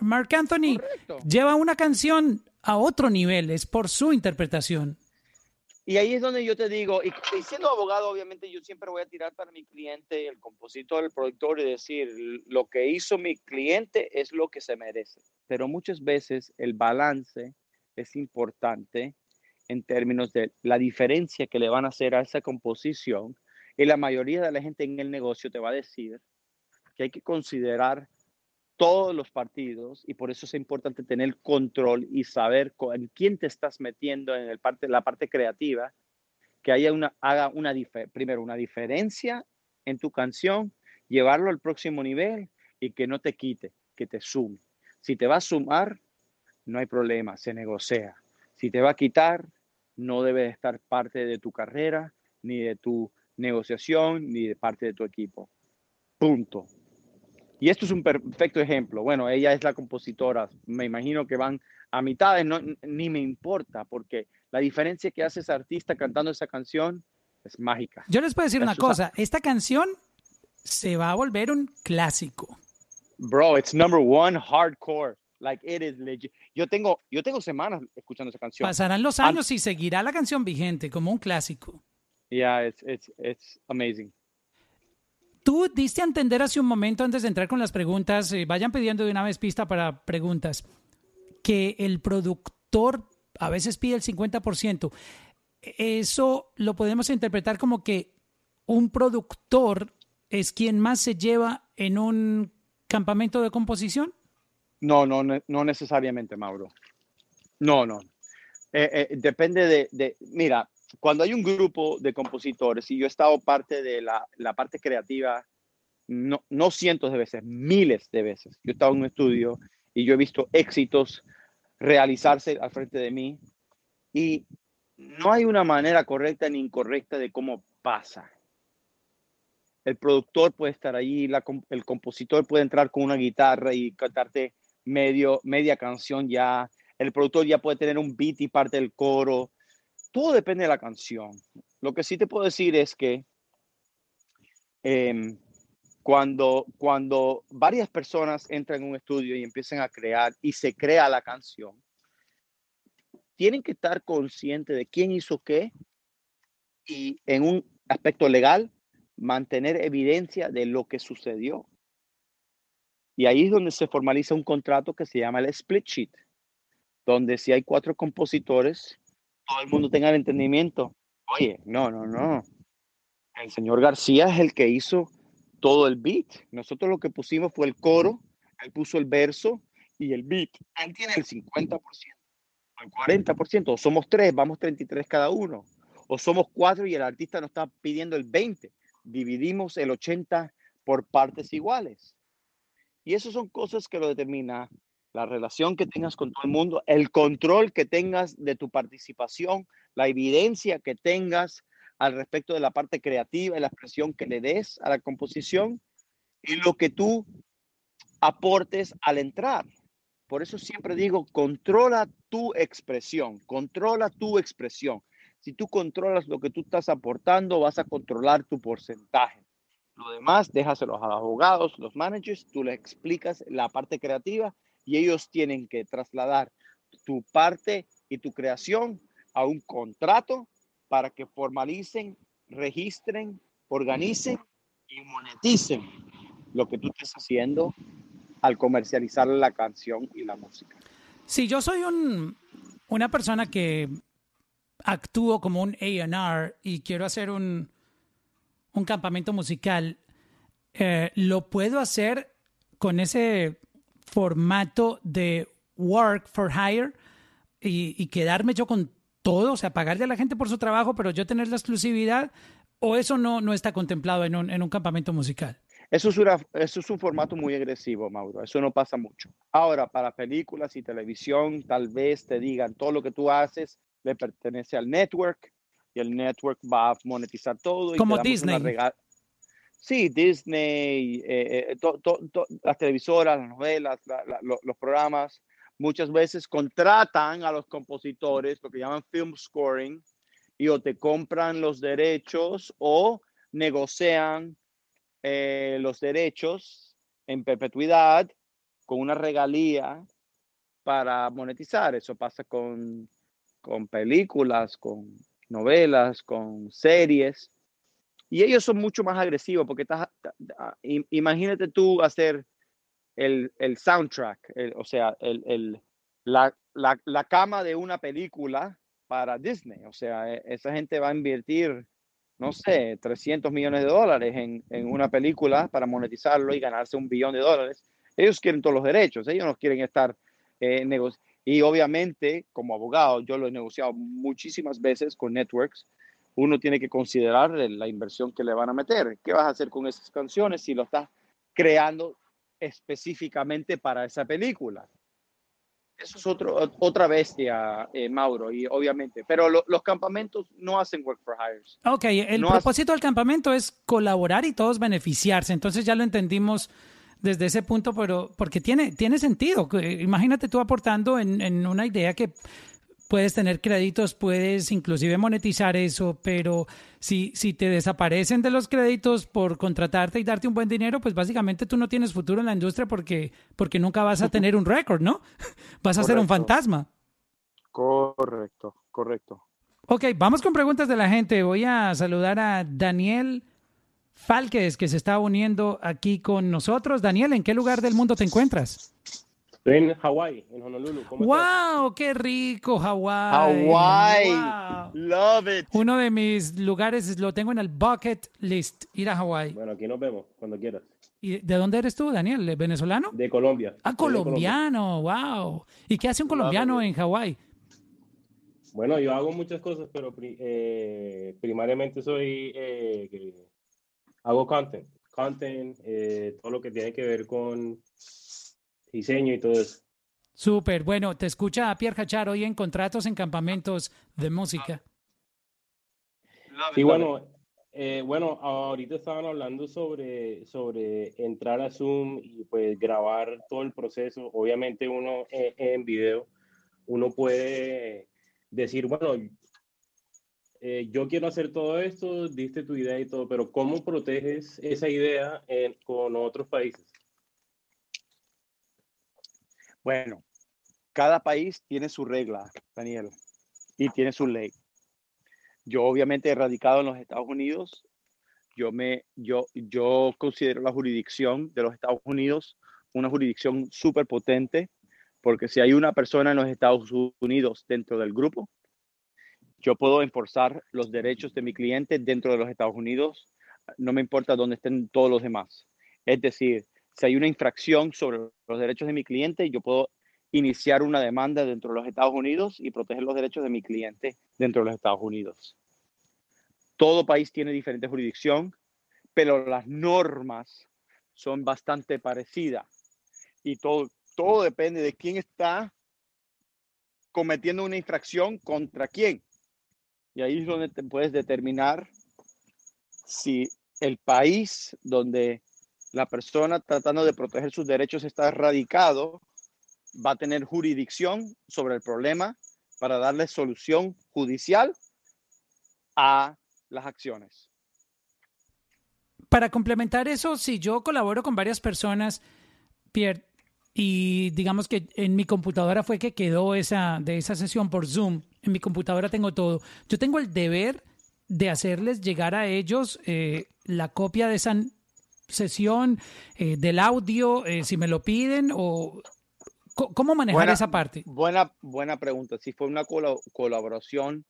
Mark Anthony lleva una canción a otro nivel, es por su interpretación. y ahí es donde yo te digo, y, siendo abogado, obviamente yo siempre voy a tirar para mi cliente, el compositor, el productor, y decir, lo que hizo mi cliente es lo que se merece. Pero muchas veces el balance es importante en términos de la diferencia que le van a hacer a esa composición. Y la mayoría de la gente en el negocio te va a decir que hay que considerar todos los partidos y por eso es importante tener control y saber en quién te estás metiendo en el parte, la parte creativa, que haya una, haga una, primero una diferencia en tu canción, llevarlo al próximo nivel y que no te quite, que te sume. Si te va a sumar, no hay problema, se negocia. Si te va a quitar, no debe estar parte de tu carrera, ni de tu negociación, ni de parte de tu equipo. Punto. Y esto es un perfecto ejemplo. Bueno, ella es la compositora. Me imagino que van a mitades, no, ni me importa, porque la diferencia que hace esa artista cantando esa canción es mágica. Yo les puedo decir una cosa, esta canción se va a volver un clásico. Bro, it's number one hardcore. Like it is legit. Yo tengo, yo tengo semanas escuchando esa canción. Pasarán los años y seguirá la canción vigente como un clásico. Yeah, it's, it's, it's amazing. Tú diste a entender hace un momento antes de entrar con las preguntas, eh, vayan pidiendo de una vez pista para preguntas, que el productor a veces pide el 50%. Eso lo podemos interpretar como que un productor es quien más se lleva en un campamento de composición. No, no, no necesariamente, Mauro. No, no. Eh, eh, depende de, de, mira, cuando hay un grupo de compositores y yo he estado parte de la, la parte creativa, no, no, cientos de veces, miles de veces. Yo he estado en un estudio y yo he visto éxitos realizarse al frente de mí y no hay una manera correcta ni incorrecta de cómo pasa. El productor puede estar allí, el compositor puede entrar con una guitarra y cantarte medio, media canción ya. El productor ya puede tener un beat y parte del coro todo depende de la canción. Lo que sí te puedo decir es que em, cuando, cuando varias personas entran en un estudio y empiezan a crear y se crea la canción, tienen que estar conscientes de quién hizo qué y en un aspecto legal mantener evidencia de lo que sucedió. Y ahí es donde se formaliza un contrato que se llama el split sheet, donde si hay cuatro compositores, todo el mundo tenga el entendimiento. Oye, no, no, no. El señor García es el que hizo todo el beat. Nosotros lo que pusimos fue el coro, él puso el verso y el beat. Él tiene el 50%, el 40%, o somos tres, vamos 33 cada uno, o somos cuatro y el artista nos está pidiendo el 20. Dividimos el 80 por partes iguales. Y eso son cosas que lo determina la relación que tengas con todo el mundo, el control que tengas de tu participación, la evidencia que tengas al respecto de la parte creativa y la expresión que le des a la composición y lo que tú aportes al entrar. Por eso siempre digo, controla tu expresión, controla tu expresión. Si tú controlas lo que tú estás aportando, vas a controlar tu porcentaje. Lo demás, déjaselo a los abogados, los managers, tú le explicas la parte creativa y ellos tienen que trasladar tu parte y tu creación a un contrato para que formalicen, registren, organicen y moneticen lo que tú estás haciendo al comercializar la canción y la música. Si yo soy un, una persona que actúo como un AR y quiero hacer un, un campamento musical, eh, ¿lo puedo hacer con ese formato de work for hire y, quedarme yo con todo, o sea, pagarle a la gente por su trabajo, pero yo tener la exclusividad, o eso no, no está contemplado en un, en un campamento musical? Eso es, eso es un formato muy agresivo, Mauro. Eso no pasa mucho. Ahora, para películas y televisión, tal vez te digan todo lo que tú haces le pertenece al network y el network va a monetizar todo. Y Como Disney. Sí, Disney, eh, eh, las televisoras, las novelas, los programas, muchas veces contratan a los compositores, lo que llaman film scoring, y o te compran los derechos o negocian eh, los derechos en perpetuidad con una regalía para monetizar. Eso pasa con, con películas, con novelas, con series. Y ellos son mucho más agresivos porque estás, imagínate tú hacer el, el soundtrack, o sea, el, el la, la, la, cama de una película para Disney. O sea, e, esa gente va a invertir, no sé, 300 millones de dólares en, en una película para monetizarlo y ganarse un billón de dólares. Ellos quieren todos los derechos, ellos no quieren estar eh, negociando. Y obviamente, como abogado, yo lo he negociado muchísimas veces con networks. Uno tiene que considerar la inversión que le van a meter. ¿Qué vas a hacer con esas canciones si lo estás creando específicamente para esa película? Eso es otro, otra bestia, eh, Mauro, y obviamente. Pero los campamentos no hacen work for hires. Ok, el propósito del campamento es colaborar y todos beneficiarse. Entonces ya lo entendimos desde ese punto, pero porque tiene, tiene sentido. Imagínate tú aportando en, en una idea que puedes tener créditos, puedes inclusive monetizar eso, pero si, si te desaparecen de los créditos por contratarte y darte un buen dinero, pues básicamente tú no tienes futuro en la industria porque, porque nunca vas a tener un récord, ¿no? <laughs> Vas a ser un fantasma. Correcto, correcto. Ok, vamos con preguntas de la gente. Voy a saludar a Daniel Falques, que se está uniendo aquí con nosotros. Daniel, ¿en qué lugar del mundo te encuentras? Estoy en Hawái, en Honolulu. ¡Wow! ¡Qué rico, Hawái! Hawái. Love it. Uno de mis lugares lo tengo en el bucket list, ir a Hawái. Bueno, aquí nos vemos cuando quieras. ¿Y de dónde eres tú, Daniel? ¿Venezolano? De Colombia. Ah, colombiano, wow. ¿Y qué hace un colombiano en Hawái? Bueno, yo hago muchas cosas, pero eh, primariamente soy eh, hago content, content, eh, todo lo que tiene que ver con diseño y todo eso. Súper, bueno, te escucha a Pierre Cachar hoy en Contratos en Campamentos de Música. Y bueno, eh, bueno, ahorita estaban hablando sobre, sobre entrar a Zoom y pues grabar todo el proceso. Obviamente uno en, en video, uno puede decir, bueno, eh, yo quiero hacer todo esto, diste tu idea y todo, pero ¿cómo proteges esa idea con otros países? Bueno, cada país tiene su regla, Daniel, y tiene su ley. Yo obviamente he radicado en los Estados Unidos. Yo, me, yo, yo considero la jurisdicción de los Estados Unidos una jurisdicción súper potente, porque si hay una persona en los Estados Unidos dentro del grupo, yo puedo enforzar los derechos de mi cliente dentro de los Estados Unidos, no me importa dónde estén todos los demás. Es decir, si hay una infracción sobre los derechos de mi cliente, yo puedo iniciar una demanda dentro de los Estados Unidos y proteger los derechos de mi cliente dentro de los Estados Unidos. Todo país tiene diferente jurisdicción, pero las normas son bastante parecidas y todo, todo depende de quién está cometiendo una infracción contra quién. Y ahí es donde te puedes determinar si el país donde la persona tratando de proteger sus derechos está radicado va a tener jurisdicción sobre el problema para darle solución judicial a las acciones. Para complementar eso, si yo colaboro con varias personas, Pierre, y digamos que en mi computadora fue que quedó esa de esa sesión por Zoom, en mi computadora tengo todo. Yo tengo el deber de hacerles llegar a ellos eh, la copia de esa sesión, eh, del audio, eh, si me lo piden, o cómo manejar esa parte. Buena, buena pregunta. Si fue una colaboración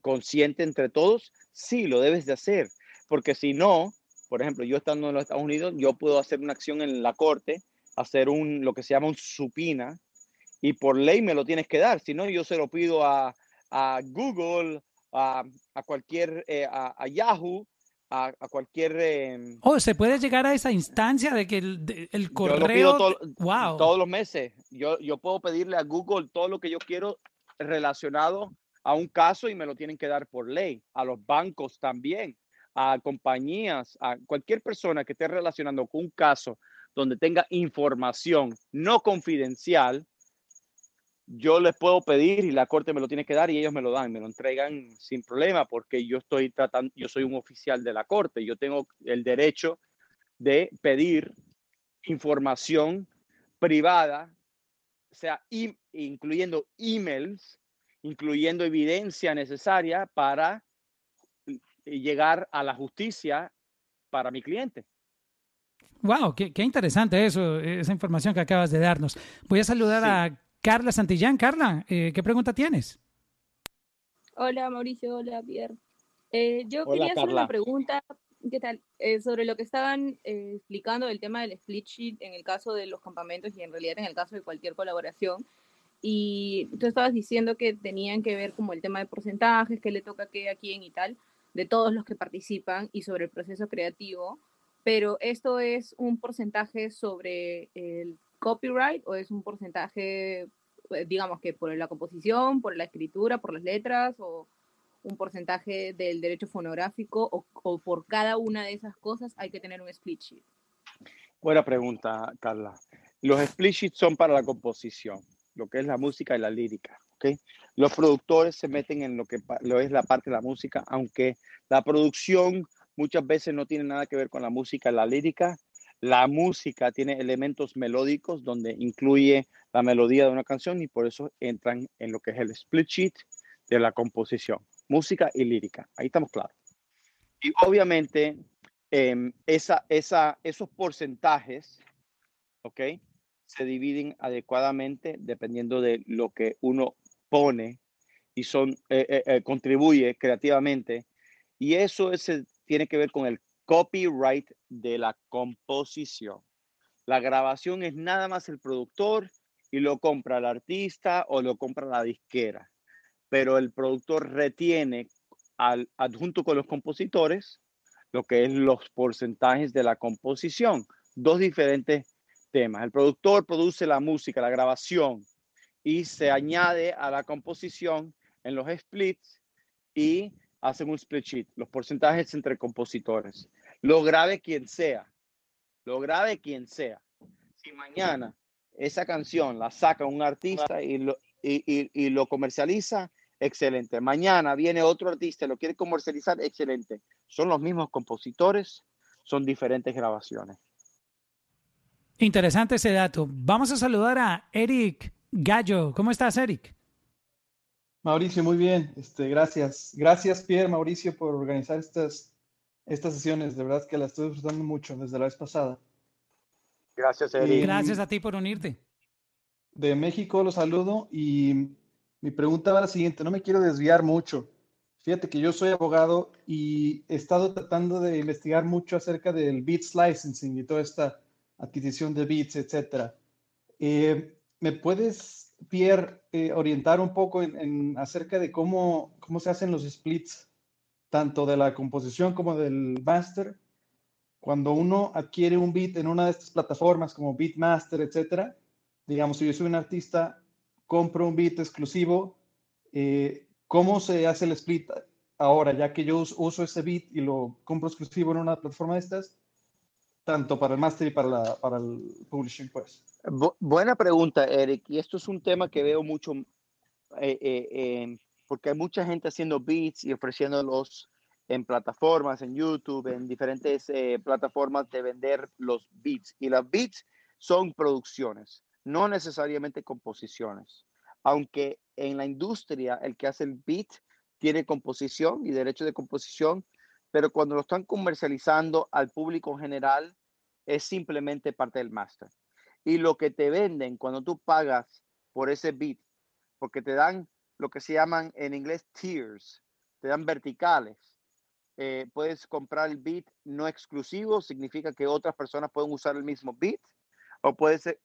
consciente entre todos, sí, lo debes de hacer, porque si no, por ejemplo, yo estando en los Estados Unidos, yo puedo hacer una acción en la corte, hacer un, lo que se llama un supina, y por ley me lo tienes que dar, si no yo se lo pido a, a Google, a, a cualquier, eh, a, Yahoo, a, cualquier... Eh, oh, se puede llegar a esa instancia de que el, el correo... wow. Todos los meses. Yo, yo puedo pedirle a Google todo lo que yo quiero relacionado a un caso y me lo tienen que dar por ley. A los bancos también, a compañías, a cualquier persona que esté relacionando con un caso donde tenga información no confidencial, yo les puedo pedir y la corte me lo tiene que dar y ellos me lo dan, me lo entregan sin problema porque yo estoy tratando, yo soy un oficial de la corte, yo tengo el derecho de pedir información privada, o sea, incluyendo emails incluyendo evidencia necesaria para llegar a la justicia para mi cliente. Wow, qué, interesante eso, esa información que acabas de darnos. Voy a saludar a Carla Santillán. Carla, eh, ¿qué pregunta tienes? Hola Mauricio, hola Pierre. Eh, yo quería hacer una pregunta, ¿qué tal? Eh, sobre lo que estaban explicando del tema del split sheet en el caso de los campamentos y en realidad en el caso de cualquier colaboración. Y tú estabas diciendo que tenían que ver como el tema de porcentajes, que le toca qué a quién y tal, de todos los que participan y sobre el proceso creativo pero esto es un porcentaje sobre el copyright o es un porcentaje, eh, digamos que por la composición, por la escritura, por las letras o un porcentaje del derecho fonográfico o, por cada una de esas cosas hay que tener un split sheet? Buena pregunta, Carla. Los split sheets son para la composición, lo que es la música y la lírica. ¿okay? Los productores se meten en lo que lo es la parte de la música, aunque la producción muchas veces no tiene nada que ver con la música, la lírica. La música tiene elementos melódicos donde incluye la melodía de una canción y por eso entran en lo que es el split sheet de la composición, música y lírica. Ahí estamos claros. Y obviamente em, esa, esos porcentajes, ¿ok? Se dividen adecuadamente dependiendo de lo que uno pone y son, eh, eh, eh, contribuye creativamente. Y eso es tiene que ver con el copyright de la composición. La grabación es nada más el productor y lo compra el artista o lo compra la disquera, pero el productor retiene al, adjunto con los compositores lo que es los porcentajes de la composición. Dos diferentes temas. El productor produce la música, la grabación y se añade a la composición en los splits y hacen un split sheet, los porcentajes entre compositores. Lo grave quien sea, lo grave quien sea. Si mañana esa canción la saca un artista y lo, y, lo comercializa, excelente. Mañana viene otro artista y lo quiere comercializar, excelente. Son los mismos compositores, son diferentes grabaciones. Interesante ese dato. Vamos a saludar a Eric Gallo. ¿Cómo estás, Eric? Mauricio, muy bien. Este, gracias. Gracias, Pierre, Mauricio, por organizar estas, estas sesiones. De verdad que las estoy disfrutando mucho desde la vez pasada. Gracias, Eric. Gracias a ti por unirte. De México los saludo y mi pregunta va la siguiente. No me quiero desviar mucho. Fíjate que yo soy abogado y he estado tratando de investigar mucho acerca del Beats Licensing y toda esta adquisición de Beats, etcétera. Eh, ¿Me puedes Pierre, eh, orientar un poco en, acerca de cómo, cómo se hacen los splits, tanto de la composición como del master. Cuando uno adquiere un beat en una de estas plataformas como Beatmaster, etcétera, digamos, si yo soy un artista, compro un beat exclusivo, eh, ¿cómo se hace el split ahora, ya que yo uso ese beat y lo compro exclusivo en una plataforma de estas? Tanto para el máster y para, la, para el publishing, pues? buena pregunta, Eric. Y esto es un tema que veo mucho, eh, eh, porque hay mucha gente haciendo beats y ofreciéndolos en plataformas, en YouTube, en diferentes eh, plataformas de vender los beats. Y las beats son producciones, no necesariamente composiciones. Aunque en la industria el que hace el beat tiene composición y derecho de composición, pero cuando lo están comercializando al público en general, es simplemente parte del máster. Y lo que te venden cuando tú pagas por ese beat, porque te dan lo que se llaman en inglés tiers, te dan verticales. Eh, puedes comprar el beat no exclusivo, significa que otras personas pueden usar el mismo beat, o puedes eh,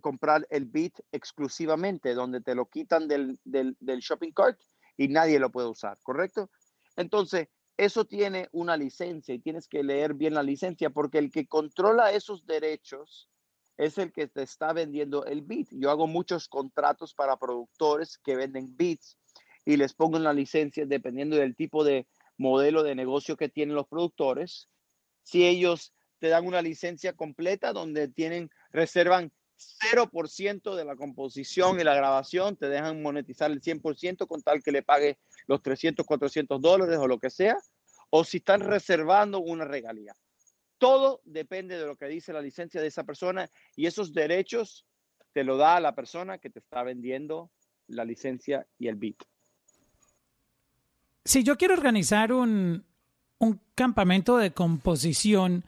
comprar el beat exclusivamente, donde te lo quitan del, del shopping cart y nadie lo puede usar, ¿correcto? Entonces, eso tiene una licencia y tienes que leer bien la licencia porque el que controla esos derechos es el que te está vendiendo el beat. Yo hago muchos contratos para productores que venden beats y les pongo en la licencia dependiendo del tipo de modelo de negocio que tienen los productores. Si ellos te dan una licencia completa donde tienen, reservan 0% de la composición y la grabación, te dejan monetizar el 100% con tal que le pague los 300, 400 dólares o lo que sea, o si están reservando una regalía. Todo depende de lo que dice la licencia de esa persona y esos derechos te lo da la persona que te está vendiendo la licencia y el bit. Si yo quiero organizar un, un campamento de composición,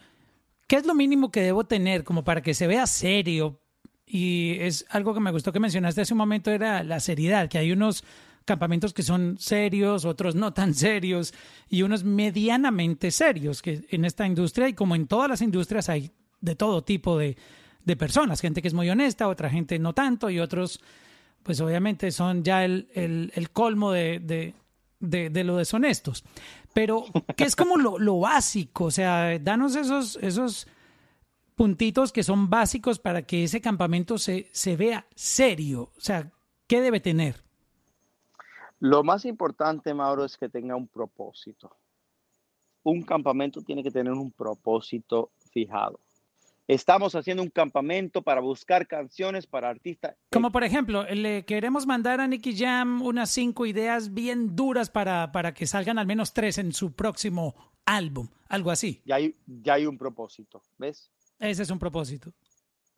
¿qué es lo mínimo que debo tener como para que se vea serio? Y es algo que me gustó que mencionaste hace un momento, era la seriedad, que hay unos campamentos que son serios, otros no tan <laughs> serios y unos medianamente serios, que en esta industria y como en todas las industrias hay de todo tipo de, de personas, gente que es muy honesta, otra gente no tanto y otros pues obviamente son ya el, el, colmo de, de, de, lo deshonestos. Pero, ¿qué es como lo, lo, básico? O sea, danos esos, esos puntitos que son básicos para que ese campamento se, se vea serio. O sea, ¿qué debe tener? Lo más importante, Mauro, es que tenga un propósito. Un campamento tiene que tener un propósito fijado. Estamos haciendo un campamento para buscar canciones para artistas. Como por ejemplo, le queremos mandar a Nicky Jam unas cinco ideas bien duras para, para que salgan al menos tres en su próximo álbum, algo así. Ya hay, ya hay un propósito, ¿ves? Ese es un propósito.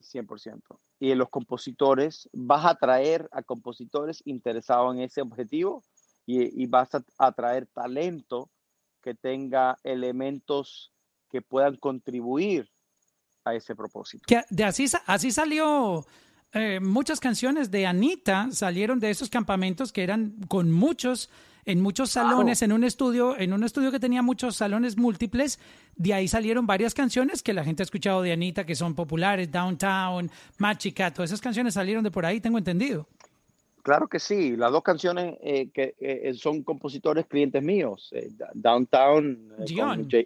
100%. Y los compositores, vas a atraer a compositores interesados en ese objetivo y, y vas a atraer talento que tenga elementos que puedan contribuir a ese propósito. Que de así, así salió eh, muchas canciones de Anita, salieron de esos campamentos que eran con muchos, en muchos salones, en un estudio, en un estudio que tenía muchos salones múltiples. De ahí salieron varias canciones que la gente ha escuchado de Anita, que son populares, Downtown, Machica, todas esas canciones salieron de por ahí, tengo entendido. Claro que sí, las dos canciones eh, que eh, son compositores clientes míos, Downtown,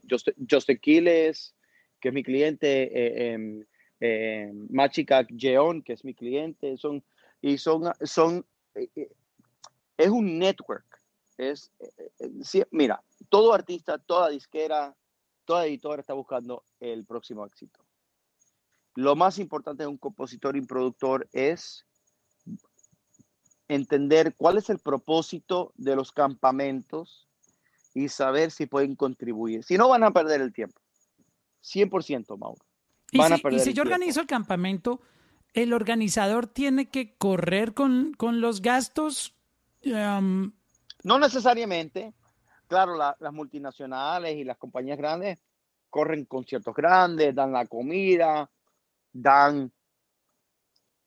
Just, Just Aquiles, que es mi cliente, eh, eh, Machica Geon, que es mi cliente, son, y son, son, eh, eh, es un network. Es, mira, todo artista, toda disquera, toda editora está buscando el próximo éxito. Lo más importante de un compositor y un productor es entender cuál es el propósito de los campamentos y saber si pueden contribuir. Si no, van a perder el tiempo. 100%, Mauro. Y si, yo organizo el campamento, ¿el organizador tiene que correr con, los gastos? No necesariamente. Claro, las multinacionales y las compañías grandes corren conciertos grandes, dan la comida, dan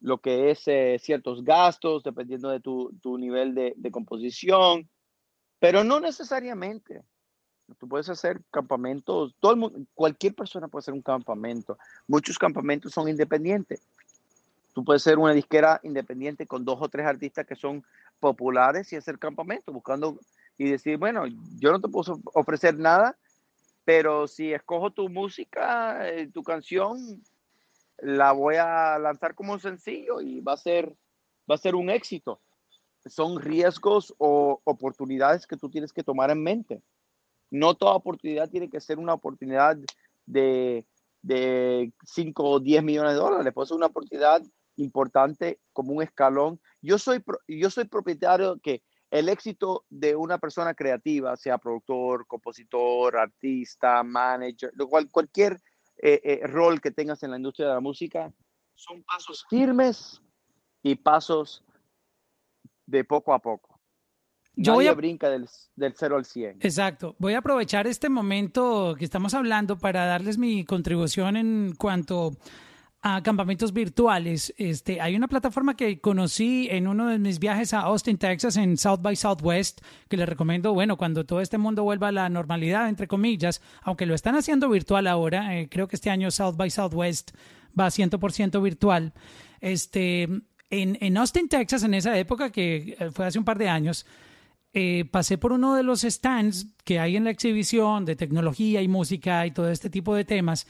lo que es eh, ciertos gastos, dependiendo de tu, nivel de, de, composición, pero no necesariamente. Tú puedes hacer campamentos, todo el mundo, cualquier persona puede hacer un campamento. Muchos campamentos son independientes. Tú puedes ser una disquera independiente con dos o tres artistas que son populares y hacer campamento, buscando y decir, bueno, yo no te puedo ofrecer nada, pero si escojo tu música, eh, tu canción, la voy a lanzar como un sencillo y va a ser, va a ser un éxito. Son riesgos o oportunidades que tú tienes que tomar en mente no toda oportunidad tiene que ser una oportunidad de, de 5 o 10 millones de dólares, puede ser una oportunidad importante como un escalón. Yo soy, yo soy propietario que el éxito de una persona creativa, sea productor, compositor, artista, manager, cual, cualquier eh, eh, rol que tengas en la industria de la música, son pasos firmes y pasos de poco a poco. Yo voy a... brinca del, del 0 al 100. Exacto. Voy a aprovechar este momento que estamos hablando para darles mi contribución en cuanto a campamentos virtuales. Este, hay una plataforma que conocí en uno de mis viajes a Austin, Texas, en South by Southwest, que les recomiendo, bueno, cuando todo este mundo vuelva a la normalidad, entre comillas, aunque lo están haciendo virtual ahora, eh, creo que este año South by Southwest va a 100% virtual. Este, en, en Austin, Texas, en esa época, que eh, fue hace un par de años, eh, pasé por uno de los stands que hay en la exhibición de tecnología y música y todo este tipo de temas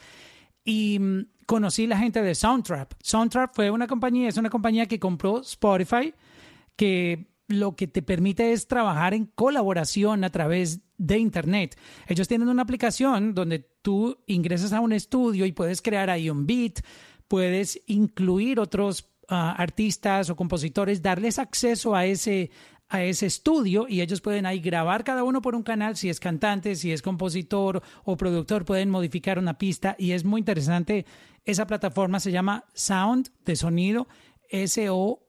y mm, conocí la gente de Soundtrap. Soundtrap fue una compañía, es una compañía que compró Spotify, que lo que te permite es trabajar en colaboración a través de Internet. Ellos tienen una aplicación donde tú ingresas a un estudio y puedes crear ahí un beat, puedes incluir otros ah, artistas o compositores, darles acceso a ese, a ese estudio y ellos pueden ahí grabar cada uno por un canal, si es cantante, si es compositor o productor, pueden modificar una pista y es muy interesante. Esa plataforma se llama Sound de sonido, S-O-U-N-D,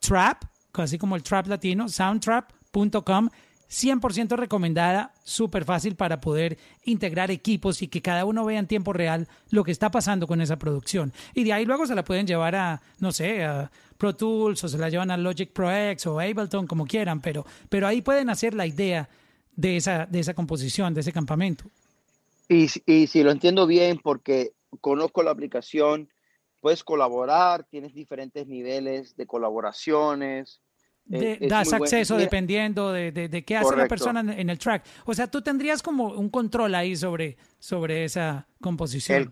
Trap, así como el trap latino, soundtrap.com. 100% recomendada, súper fácil para poder integrar equipos y que cada uno vea en tiempo real lo que está pasando con esa producción. Y de ahí luego se la pueden llevar a, no sé, a Pro Tools o se la llevan a Logic Pro X o Ableton, como quieran, pero, pero ahí pueden hacer la idea de esa, de esa composición, de ese campamento. Y, y si lo entiendo bien, porque conozco la aplicación, puedes colaborar, tienes diferentes niveles de colaboraciones, das acceso dependiendo de, de, qué hace la persona en, el track. O sea, tú tendrías como un control ahí sobre, sobre esa composición.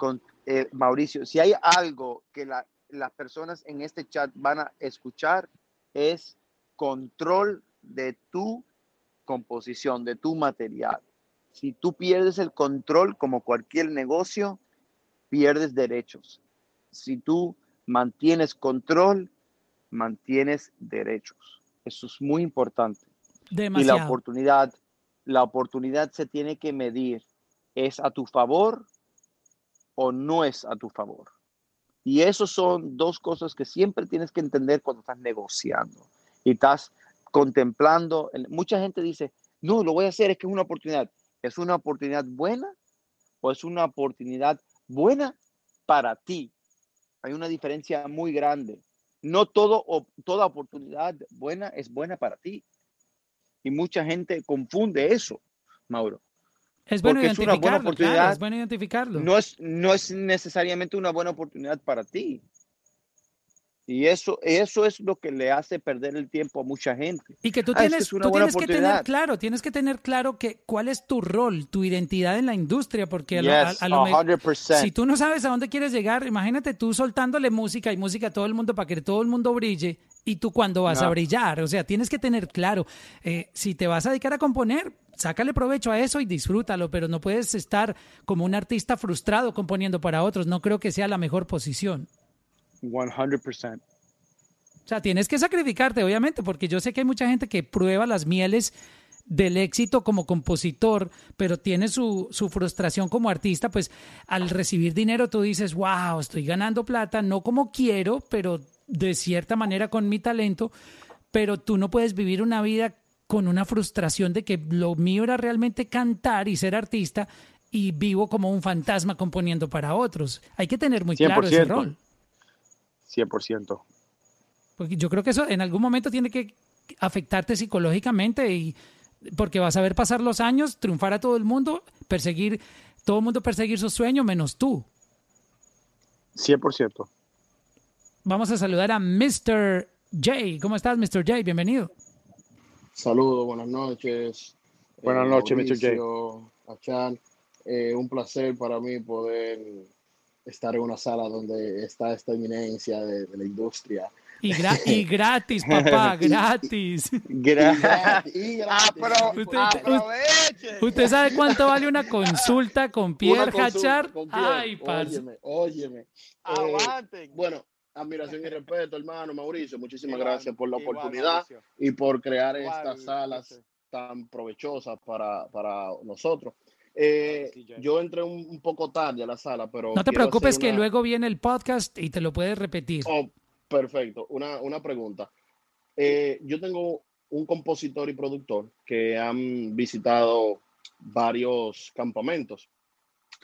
El, Mauricio, si hay algo que las personas en este chat van a escuchar es control de tu composición, de tu material. Si tú pierdes el control, como cualquier negocio, pierdes derechos. Si tú mantienes control, mantienes derechos. Eso es muy importante. Y la oportunidad, la oportunidad se tiene que medir. ¿Es a tu favor o no es a tu favor? Y eso son dos cosas que siempre tienes que entender cuando estás negociando y estás contemplando. Mucha gente dice, no, lo voy a hacer, es que es una oportunidad. ¿Es una oportunidad buena o es una oportunidad buena para ti? Hay una diferencia muy grande no todo, toda oportunidad buena es buena para ti. Y mucha gente confunde eso, Mauro. Es bueno identificarlo, es bueno identificarlo. No es, no es necesariamente una buena oportunidad para ti. Y eso, eso es lo que le hace perder el tiempo a mucha gente. Y que tú ah, tienes, tú tienes que tener claro, tienes que tener claro que cuál es tu rol, tu identidad en la industria, porque a, lo, si tú no sabes a dónde quieres llegar, imagínate tú soltándole música y música a todo el mundo para que todo el mundo brille y tú cuándo vas a brillar. O sea, tienes que tener claro, eh, si te vas a dedicar a componer, sácale provecho a eso y disfrútalo, pero no puedes estar como un artista frustrado componiendo para otros. No creo que sea la mejor posición. 100%. O sea, tienes que sacrificarte, obviamente, porque yo sé que hay mucha gente que prueba las mieles del éxito como compositor, pero tiene su, su, frustración como artista, pues al recibir dinero tú dices, wow, estoy ganando plata, no como quiero, pero de cierta manera con mi talento, pero tú no puedes vivir una vida con una frustración de que lo mío era realmente cantar y ser artista y vivo como un fantasma componiendo para otros. Hay que tener muy claro ese rol. 100%. Porque yo creo que eso en algún momento tiene que afectarte psicológicamente y porque vas a ver pasar los años, triunfar a todo el mundo, perseguir, todo el mundo perseguir sus sueños menos tú. 100%. Vamos a saludar a Mr. J. ¿Cómo estás, Mr. J? Bienvenido. Saludos, buenas noches. Buenas eh, noches, Mr. J. Eh, un placer para mí poder estar en una sala donde está esta eminencia de, la industria. Y, <laughs> gratis, papá, <laughs> gratis. gratis. Y <laughs> gratis. usted, sabe cuánto vale una consulta con Pierre Hachar? Ay, Óyeme, óyeme. Eh, bueno, admiración y respeto, hermano Mauricio. Muchísimas gracias por la oportunidad y por crear estas salas tan provechosas para, para nosotros. Eh, yo entré un, poco tarde a la sala, pero... No te preocupes que luego viene el podcast y te lo puedes repetir. Oh, perfecto. Una, una pregunta. Eh, yo tengo un compositor y productor que han visitado varios campamentos.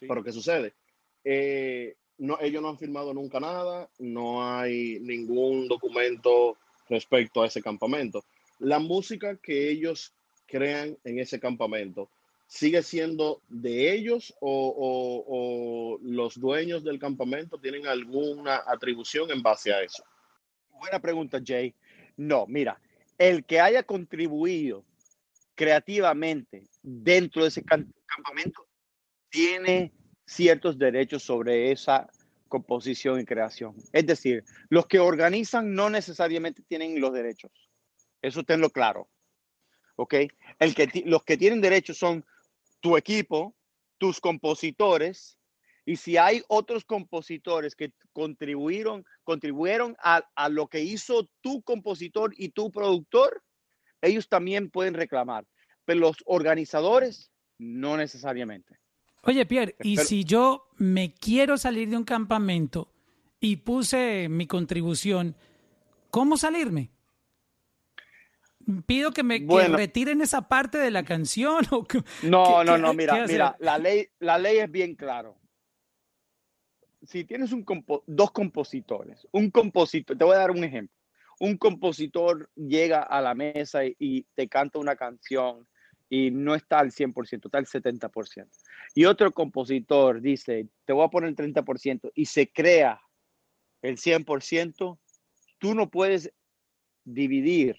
Pero ¿qué sucede? Eh, no, ellos no han firmado nunca nada, no hay ningún documento respecto a ese campamento. La música que ellos crean en ese campamento, sigue siendo de ellos o, los dueños del campamento tienen alguna atribución en base a eso? Buena pregunta, Jay. No, mira, el que haya contribuido creativamente dentro de ese campamento tiene ciertos derechos sobre esa composición y creación. Es decir, los que organizan no necesariamente tienen los derechos. Eso tenlo claro. ¿Ok? El que, los que tienen derechos son tu equipo, tus compositores, y si hay otros compositores que contribuyeron, contribuyeron a, lo que hizo tu compositor y tu productor, ellos también pueden reclamar. Pero los organizadores, no necesariamente. Oye, Pierre, y si yo me quiero salir de un campamento y puse mi contribución, ¿cómo salirme? Pido que me retiren esa parte de la canción. ¿o no, no, no, mira, mira, la ley, la ley es bien claro. Si tienes un dos compositores, un compositor, te voy a dar un ejemplo. Un compositor llega a la mesa y, te canta una canción y no está al 100%, está al 70%. Y otro compositor dice, te voy a poner el 30% y se crea el 100%, tú no puedes dividir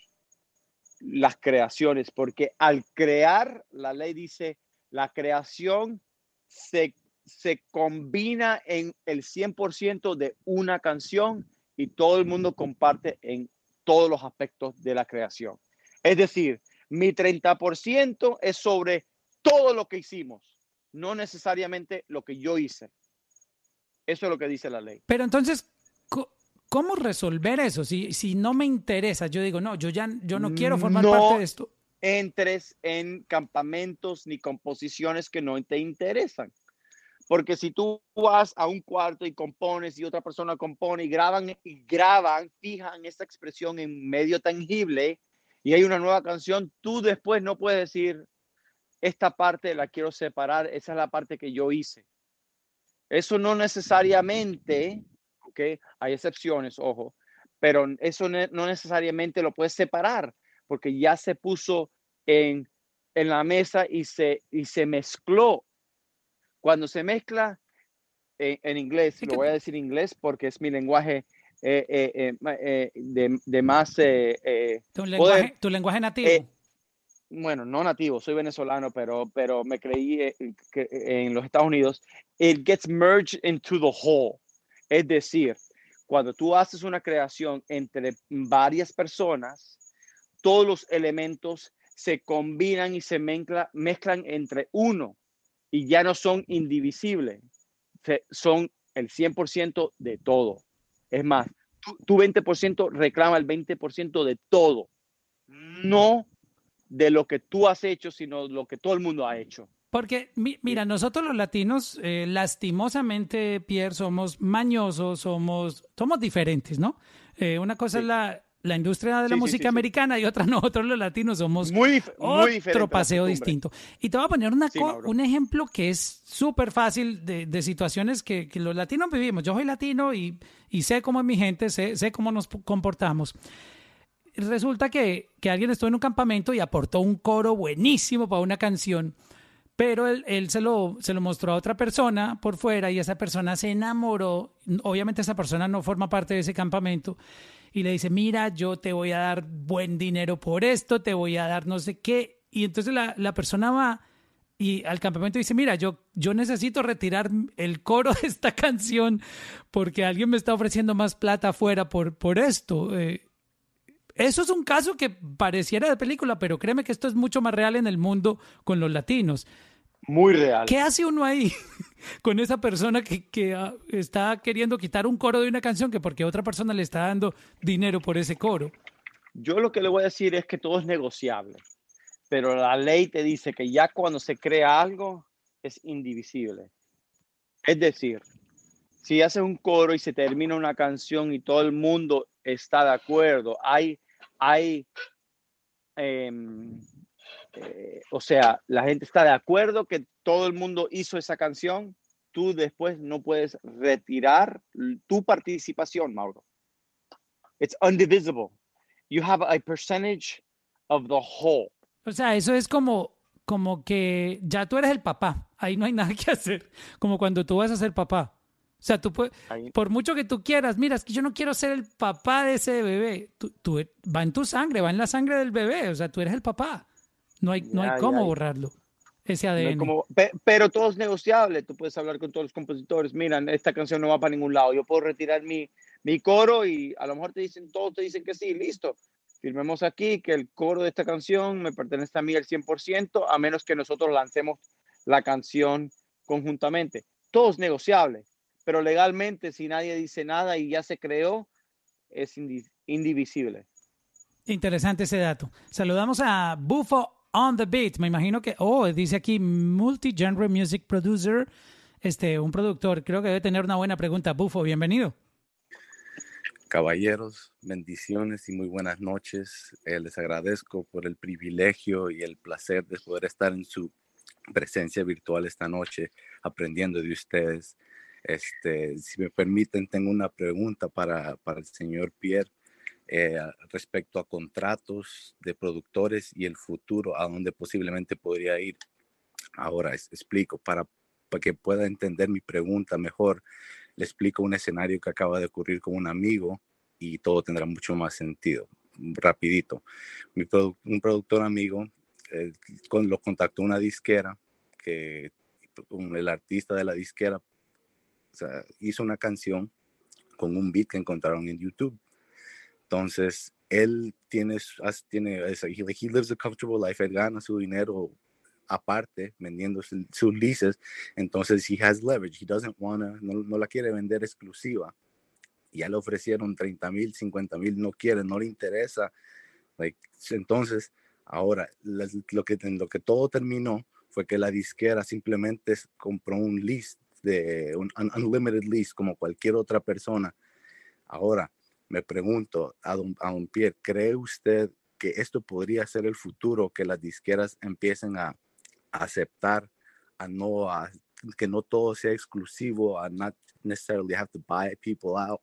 las creaciones, porque al crear, la ley dice, la creación se, se combina en el 100% de una canción y todo el mundo comparte en todos los aspectos de la creación. Es decir, mi 30% es sobre todo lo que hicimos, no necesariamente lo que yo hice. Eso es lo que dice la ley. Pero entonces, ¿Cómo resolver eso? Si, si no me interesa, yo digo, no, yo ya yo no quiero formar parte de esto. Entres en campamentos ni composiciones que no te interesan. Porque si tú vas a un cuarto y compones y otra persona compone y graban y graban, fijan esa expresión en medio tangible y hay una nueva canción, tú después no puedes decir, esta parte la quiero separar, esa es la parte que yo hice. Eso no necesariamente hay excepciones, ojo, pero eso no necesariamente lo puedes separar porque ya se puso en, en la mesa y se, y se mezcló. Cuando se mezcla en, inglés, lo voy a decir en inglés porque es mi lenguaje eh, eh, eh, de, de, más... ¿Tu, lenguaje, ¿Tu lenguaje nativo? bueno, no nativo, soy venezolano, pero, pero me creí que en los Estados Unidos, it gets merged into the whole. Es decir, cuando tú haces una creación entre varias personas, todos los elementos se combinan y se mezclan entre uno y ya no son indivisibles, son el 100% de todo. Es más, tu, 20% reclama el 20% de todo, no de lo que tú has hecho, sino lo que todo el mundo ha hecho. Porque, mira, nosotros los latinos, eh, lastimosamente, Pierre, somos mañosos, somos, somos diferentes, ¿no? Eh, una cosa es la, la, industria de la música americana y otra nosotros los latinos somos muy, muy otro paseo distinto. Y te voy a poner una un ejemplo que es súper fácil de, de, situaciones que, que, los latinos vivimos. Yo soy latino y, y sé cómo es mi gente, sé, sé cómo nos comportamos. Resulta que, que, alguien estuvo en un campamento y aportó un coro buenísimo para una canción pero él, él, se, lo, se lo mostró a otra persona por fuera y esa persona se enamoró. Obviamente esa persona no forma parte de ese campamento y le dice, mira, yo te voy a dar buen dinero por esto, te voy a dar no sé qué. Y entonces la, la persona va y al campamento dice, mira, yo, yo necesito retirar el coro de esta <laughs> canción porque alguien me está ofreciendo más plata afuera por, por esto. Eh, eso es un caso que pareciera de película, pero créeme que esto es mucho más real en el mundo con los latinos. Muy real. ¿Qué hace uno ahí <laughs> con esa persona que, que ah, está queriendo quitar un coro de una canción que porque otra persona le está dando dinero por ese coro? Yo lo que le voy a decir es que todo es negociable, pero la ley te dice que ya cuando se crea algo es indivisible. Es decir, si haces un coro y se termina una canción y todo el mundo está de acuerdo, hay hay, em, eh, o sea, la gente está de acuerdo que todo el mundo hizo esa canción, tú después no puedes retirar tu participación, Mauro. It's undivisible. You have a percentage of the whole. O sea, eso es como, como que ya tú eres el papá. Ahí no hay nada que hacer. Como cuando tú vas a ser papá. O sea, tú puedes, por mucho que tú quieras, mira, es que yo no quiero ser el papá de ese bebé. Tú, va en tu sangre, va en la sangre del bebé. O sea, tú eres el papá. No hay, no hay cómo borrarlo, ese ADN. pero todo es negociable. Tú puedes hablar con todos los compositores. Mira, esta canción no va para ningún lado. Yo puedo retirar mi, mi coro y a lo mejor te dicen, todos te dicen que sí, listo. Firmemos aquí que el coro de esta canción me pertenece a mí al 100%, a menos que nosotros lancemos la canción conjuntamente. Todo es negociable pero legalmente si nadie dice nada y ya se creó, es indivisible. Interesante ese dato. Saludamos a Bufo on the Beat. Me imagino que, oh, dice aquí multi-genre music producer, este, un productor. Creo que debe tener una buena pregunta. Bufo, bienvenido. Caballeros, bendiciones y muy buenas noches. Eh, les agradezco por el privilegio y el placer de poder estar en su presencia virtual esta noche, aprendiendo de ustedes. Este, si me permiten, tengo una pregunta para, para el señor Pierre eh, respecto a contratos de productores y el futuro, a dónde posiblemente podría ir. Ahora explico, para, para que pueda entender mi pregunta mejor, le explico un escenario que acaba de ocurrir con un amigo y todo tendrá mucho más sentido. Rapidito. un productor amigo eh, con, lo contactó una disquera que el artista de la disquera hizo una canción con un beat que encontraron en YouTube. Entonces, él tiene, tiene he, lives a comfortable life, él gana su dinero aparte vendiendo sus leases, entonces he has leverage, he doesn't wanna, no, no la quiere vender exclusiva. Ya le ofrecieron 30 mil, 50 mil, no quiere, no le interesa. Like, entonces, ahora, lo que, lo que todo terminó fue que la disquera simplemente compró un lease de un, unlimited lease como cualquier otra persona. Ahora, me pregunto a don, a don Pierre, ¿cree usted que esto podría ser el futuro, que las disqueras empiecen a, aceptar, a no, a, que no todo sea exclusivo, a not necessarily have to buy people out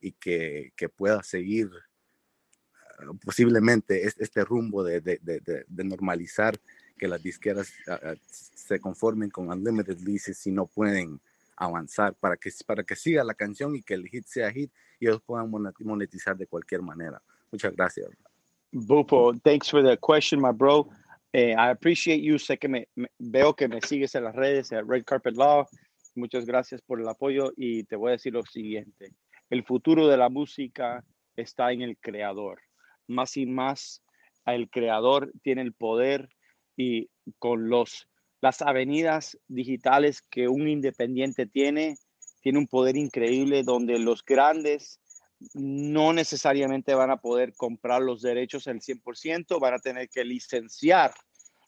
y que, que pueda seguir uh, posiblemente este, este rumbo de, de, de, de, normalizar que las disqueras uh, se conformen con unlimited leases si no pueden avanzar para que, para que siga la canción y que el hit sea hit y ellos puedan monetizar de cualquier manera. Muchas gracias. Bupo, thanks for the question, my bro. Eh, I appreciate you. Sé que me, veo que me sigues en las redes, en Red Carpet Law. Muchas gracias por el apoyo y te voy a decir lo siguiente. El futuro de la música está en el creador. Más y más, el creador tiene el poder y con los las avenidas digitales que un independiente tiene, tiene un poder increíble donde los grandes no necesariamente van a poder comprar los derechos al 100%, van a tener que licenciar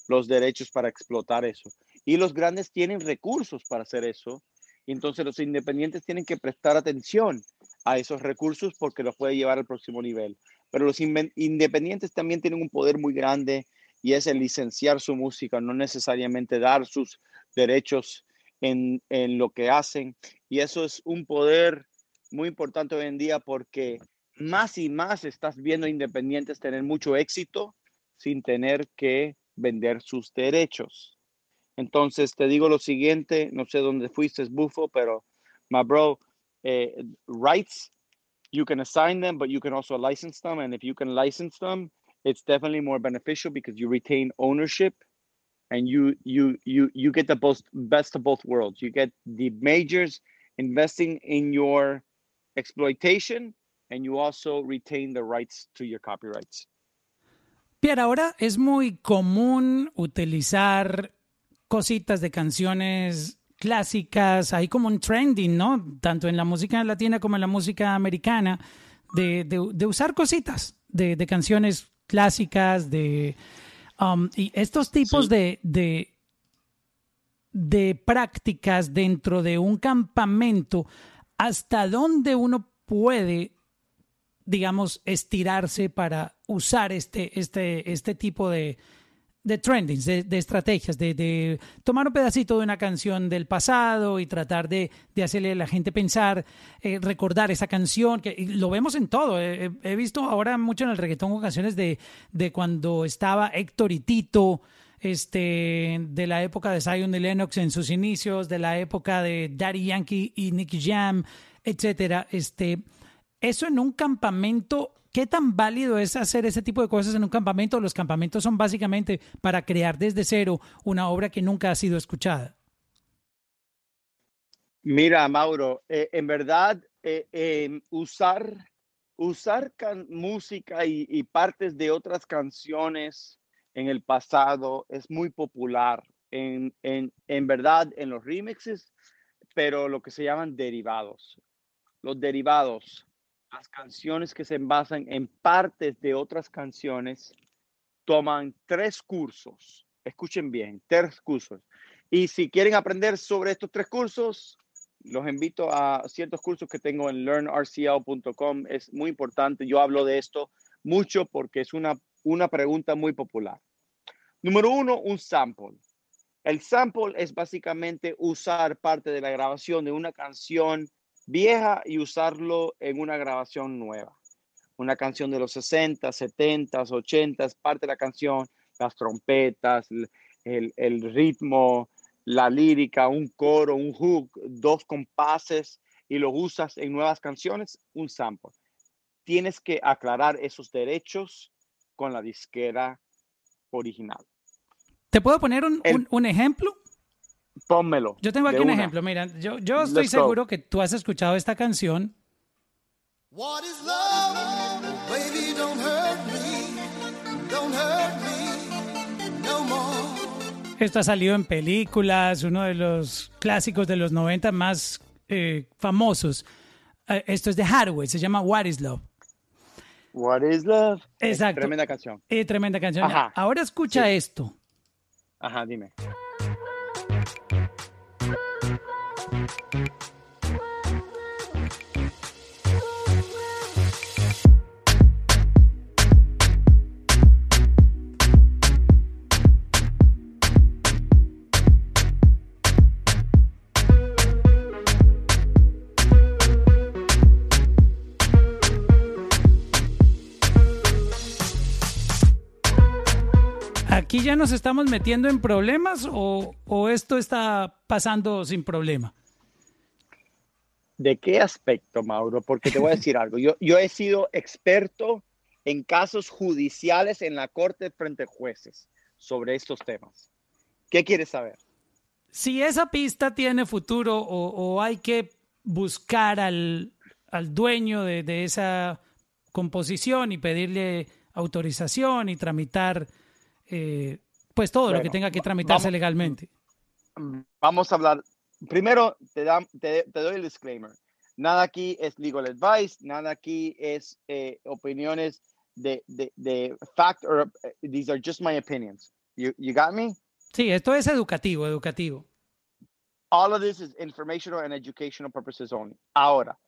los derechos para explotar eso. Y los grandes tienen recursos para hacer eso. Entonces los independientes tienen que prestar atención a esos recursos porque los puede llevar al próximo nivel. Pero los independientes también tienen un poder muy grande y es el licenciar su música, no necesariamente dar sus derechos en, en lo que hacen. Y eso es un poder muy importante hoy en día porque más y más estás viendo independientes tener mucho éxito sin tener que vender sus derechos. Entonces te digo lo siguiente, no sé dónde fuiste, Bufo, pero my bro, eh, rights, you can assign them, but you can also license them. And if you can license them, it's definitely more beneficial because you retain ownership and you you you you get the best best of both worlds. You get the majors investing in your exploitation and you also retain the rights to your copyrights. Pierre, ahora es muy común utilizar cositas de canciones clásicas, hay como un trending, ¿no? Tanto en la música latina como en la música americana, de, de, de usar cositas de, de canciones clásicas, de... Um, y estos tipos de, de, de prácticas dentro de un campamento, ¿hasta dónde uno puede, digamos, estirarse para usar este, este, este tipo de, de trendings, de, estrategias, de, tomar un pedacito de una canción del pasado y tratar de, hacerle a la gente pensar, eh, recordar esa canción, que lo vemos en todo. He, visto ahora mucho en el reggaetón ocasiones de, de cuando estaba Héctor y Tito, este, de la época de Zion y Lennox en sus inicios, de la época de Daddy Yankee y Nicky Jam, etcétera. Este, eso en un campamento ¿Qué tan válido es hacer ese tipo de cosas en un campamento? Los campamentos son básicamente para crear desde cero una obra que nunca ha sido escuchada. Mira, Mauro, eh, en verdad, eh, em, usar, usar música y, partes de otras canciones en el pasado es muy popular. En, en, en verdad, en los remixes, pero lo que se llaman derivados. Los derivados las canciones que se basan en partes de otras canciones toman tres cursos. Escuchen bien, tres cursos. Y si quieren aprender sobre estos tres cursos, los invito a ciertos cursos que tengo en learnrcl.com. Es muy importante. Yo hablo de esto mucho porque es una, una pregunta muy popular. Número uno, un sample. El sample es básicamente usar parte de la grabación de una canción vieja y usarlo en una grabación nueva. Una canción de los 60, 70, 80, parte de la canción, las trompetas, el, el ritmo, la lírica, un coro, un hook, dos compases y lo usas en nuevas canciones, un sample. Tienes que aclarar esos derechos con la disquera original. ¿Te puedo poner un, un, ejemplo? Pónmelo. Yo tengo aquí un ejemplo. Mira, yo, yo estoy seguro que tú has escuchado esta canción. What is love? Baby, don't hurt me. Don't hurt me no more. Esto ha salido en películas, uno de los clásicos de los 90 más eh, famosos. Eh, esto es de Hathaway, se llama What is Love. What is Love. Exacto. tremenda canción. Eh, tremenda canción. Ahora escucha esto. Ajá, dime. ¿Aquí ya nos estamos metiendo en problemas o, esto está pasando sin problema? ¿De qué aspecto, Mauro? Porque te voy a decir <laughs> algo. Yo, yo he sido experto en casos judiciales en la corte frente a jueces sobre estos temas. ¿Qué quieres saber? Si esa pista tiene futuro o, hay que buscar al, dueño de, de, esa composición y pedirle autorización y tramitar eh, pues todo lo que tenga que tramitarse legalmente. Vamos a hablar. Primero, te, te, doy el disclaimer. Nada aquí es legal advice, nada aquí es eh, opiniones de, de, de, fact, or eh, these are just my opinions. You, you got me? Sí, esto es educativo, educativo. All of this is informational and educational purposes only. Ahora,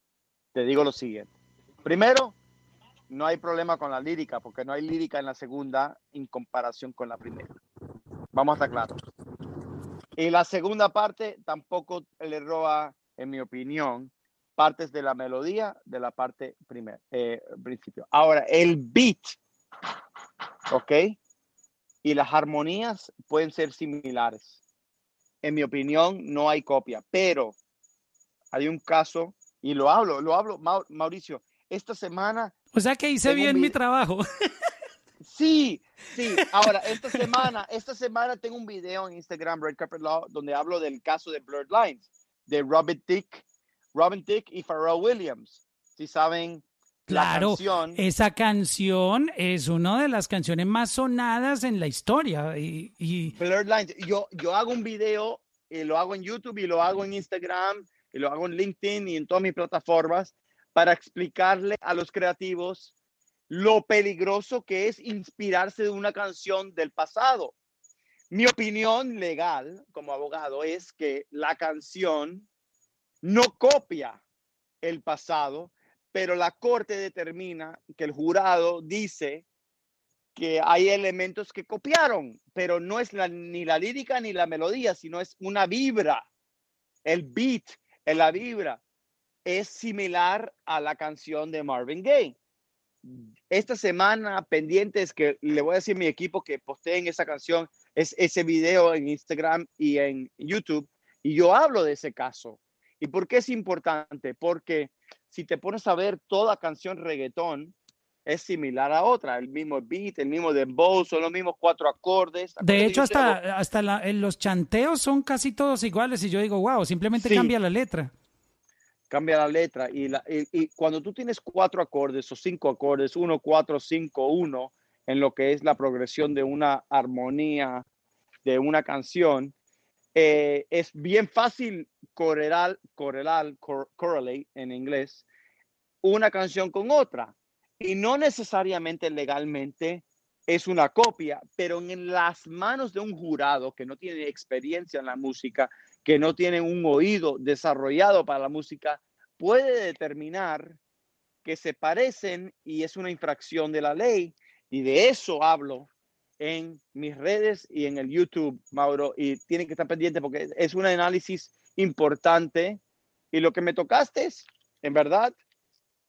te digo lo siguiente. Primero, no hay problema con la lírica, porque no hay lírica en la segunda en comparación con la primera. Vamos a estar claros. Y la segunda parte tampoco le roba, en mi opinión, partes de la melodía de la parte primer, eh, principio. Ahora, el beat, ¿ok? Y las armonías pueden ser similares. En mi opinión, no hay copia, pero hay un caso, y lo hablo, lo hablo, Mauricio, esta semana o sea que hice bien mi trabajo. <laughs> Sí, sí. Ahora, esta semana, esta semana tengo un video en Instagram, Red Carpet Law, donde hablo del caso de Blurred Lines, de Robin Dick, Robin Dick y Pharrell Williams. Si saben, Claro, canción. esa canción es una de las canciones más sonadas en la historia. Y, y... Blurred Lines. Yo, yo hago un video y lo hago en YouTube y lo hago en Instagram y lo hago en LinkedIn y en todas mis plataformas para explicarle a los creativos lo peligroso que es inspirarse de una canción del pasado. Mi opinión legal como abogado es que la canción no copia el pasado, pero la corte determina que el jurado dice que hay elementos que copiaron, pero no es ni la lírica ni la melodía, sino es una vibra, el beat, en la vibra es similar a la canción de Marvin Gaye. Esta semana pendientes que le voy a decir a mi equipo que posteen esa canción, es ese video en Instagram y en YouTube. Y yo hablo de ese caso. ¿Y por qué es importante? Porque si te pones a ver toda canción reggaetón, es similar a otra, el mismo beat, el mismo dembow, son los mismos cuatro acordes. De hecho, hasta, hasta los chanteos son casi todos iguales y yo digo, wow, simplemente cambia la letra cambia la letra y, cuando tú tienes cuatro acordes o cinco acordes, uno, cuatro, cinco, uno, en lo que es la progresión de una armonía de una canción, eh, es bien fácil correlar, correlar, correlate en inglés, una canción con otra. Y no necesariamente legalmente es una copia, pero en las manos de un jurado que no tiene experiencia en la música, que no tiene un oído desarrollado para la música, puede determinar que se parecen y es una infracción de la ley. Y de eso hablo en mis redes y en el YouTube, Mauro, y tienen que estar pendientes porque es un análisis importante. Y lo que me tocaste es, en verdad,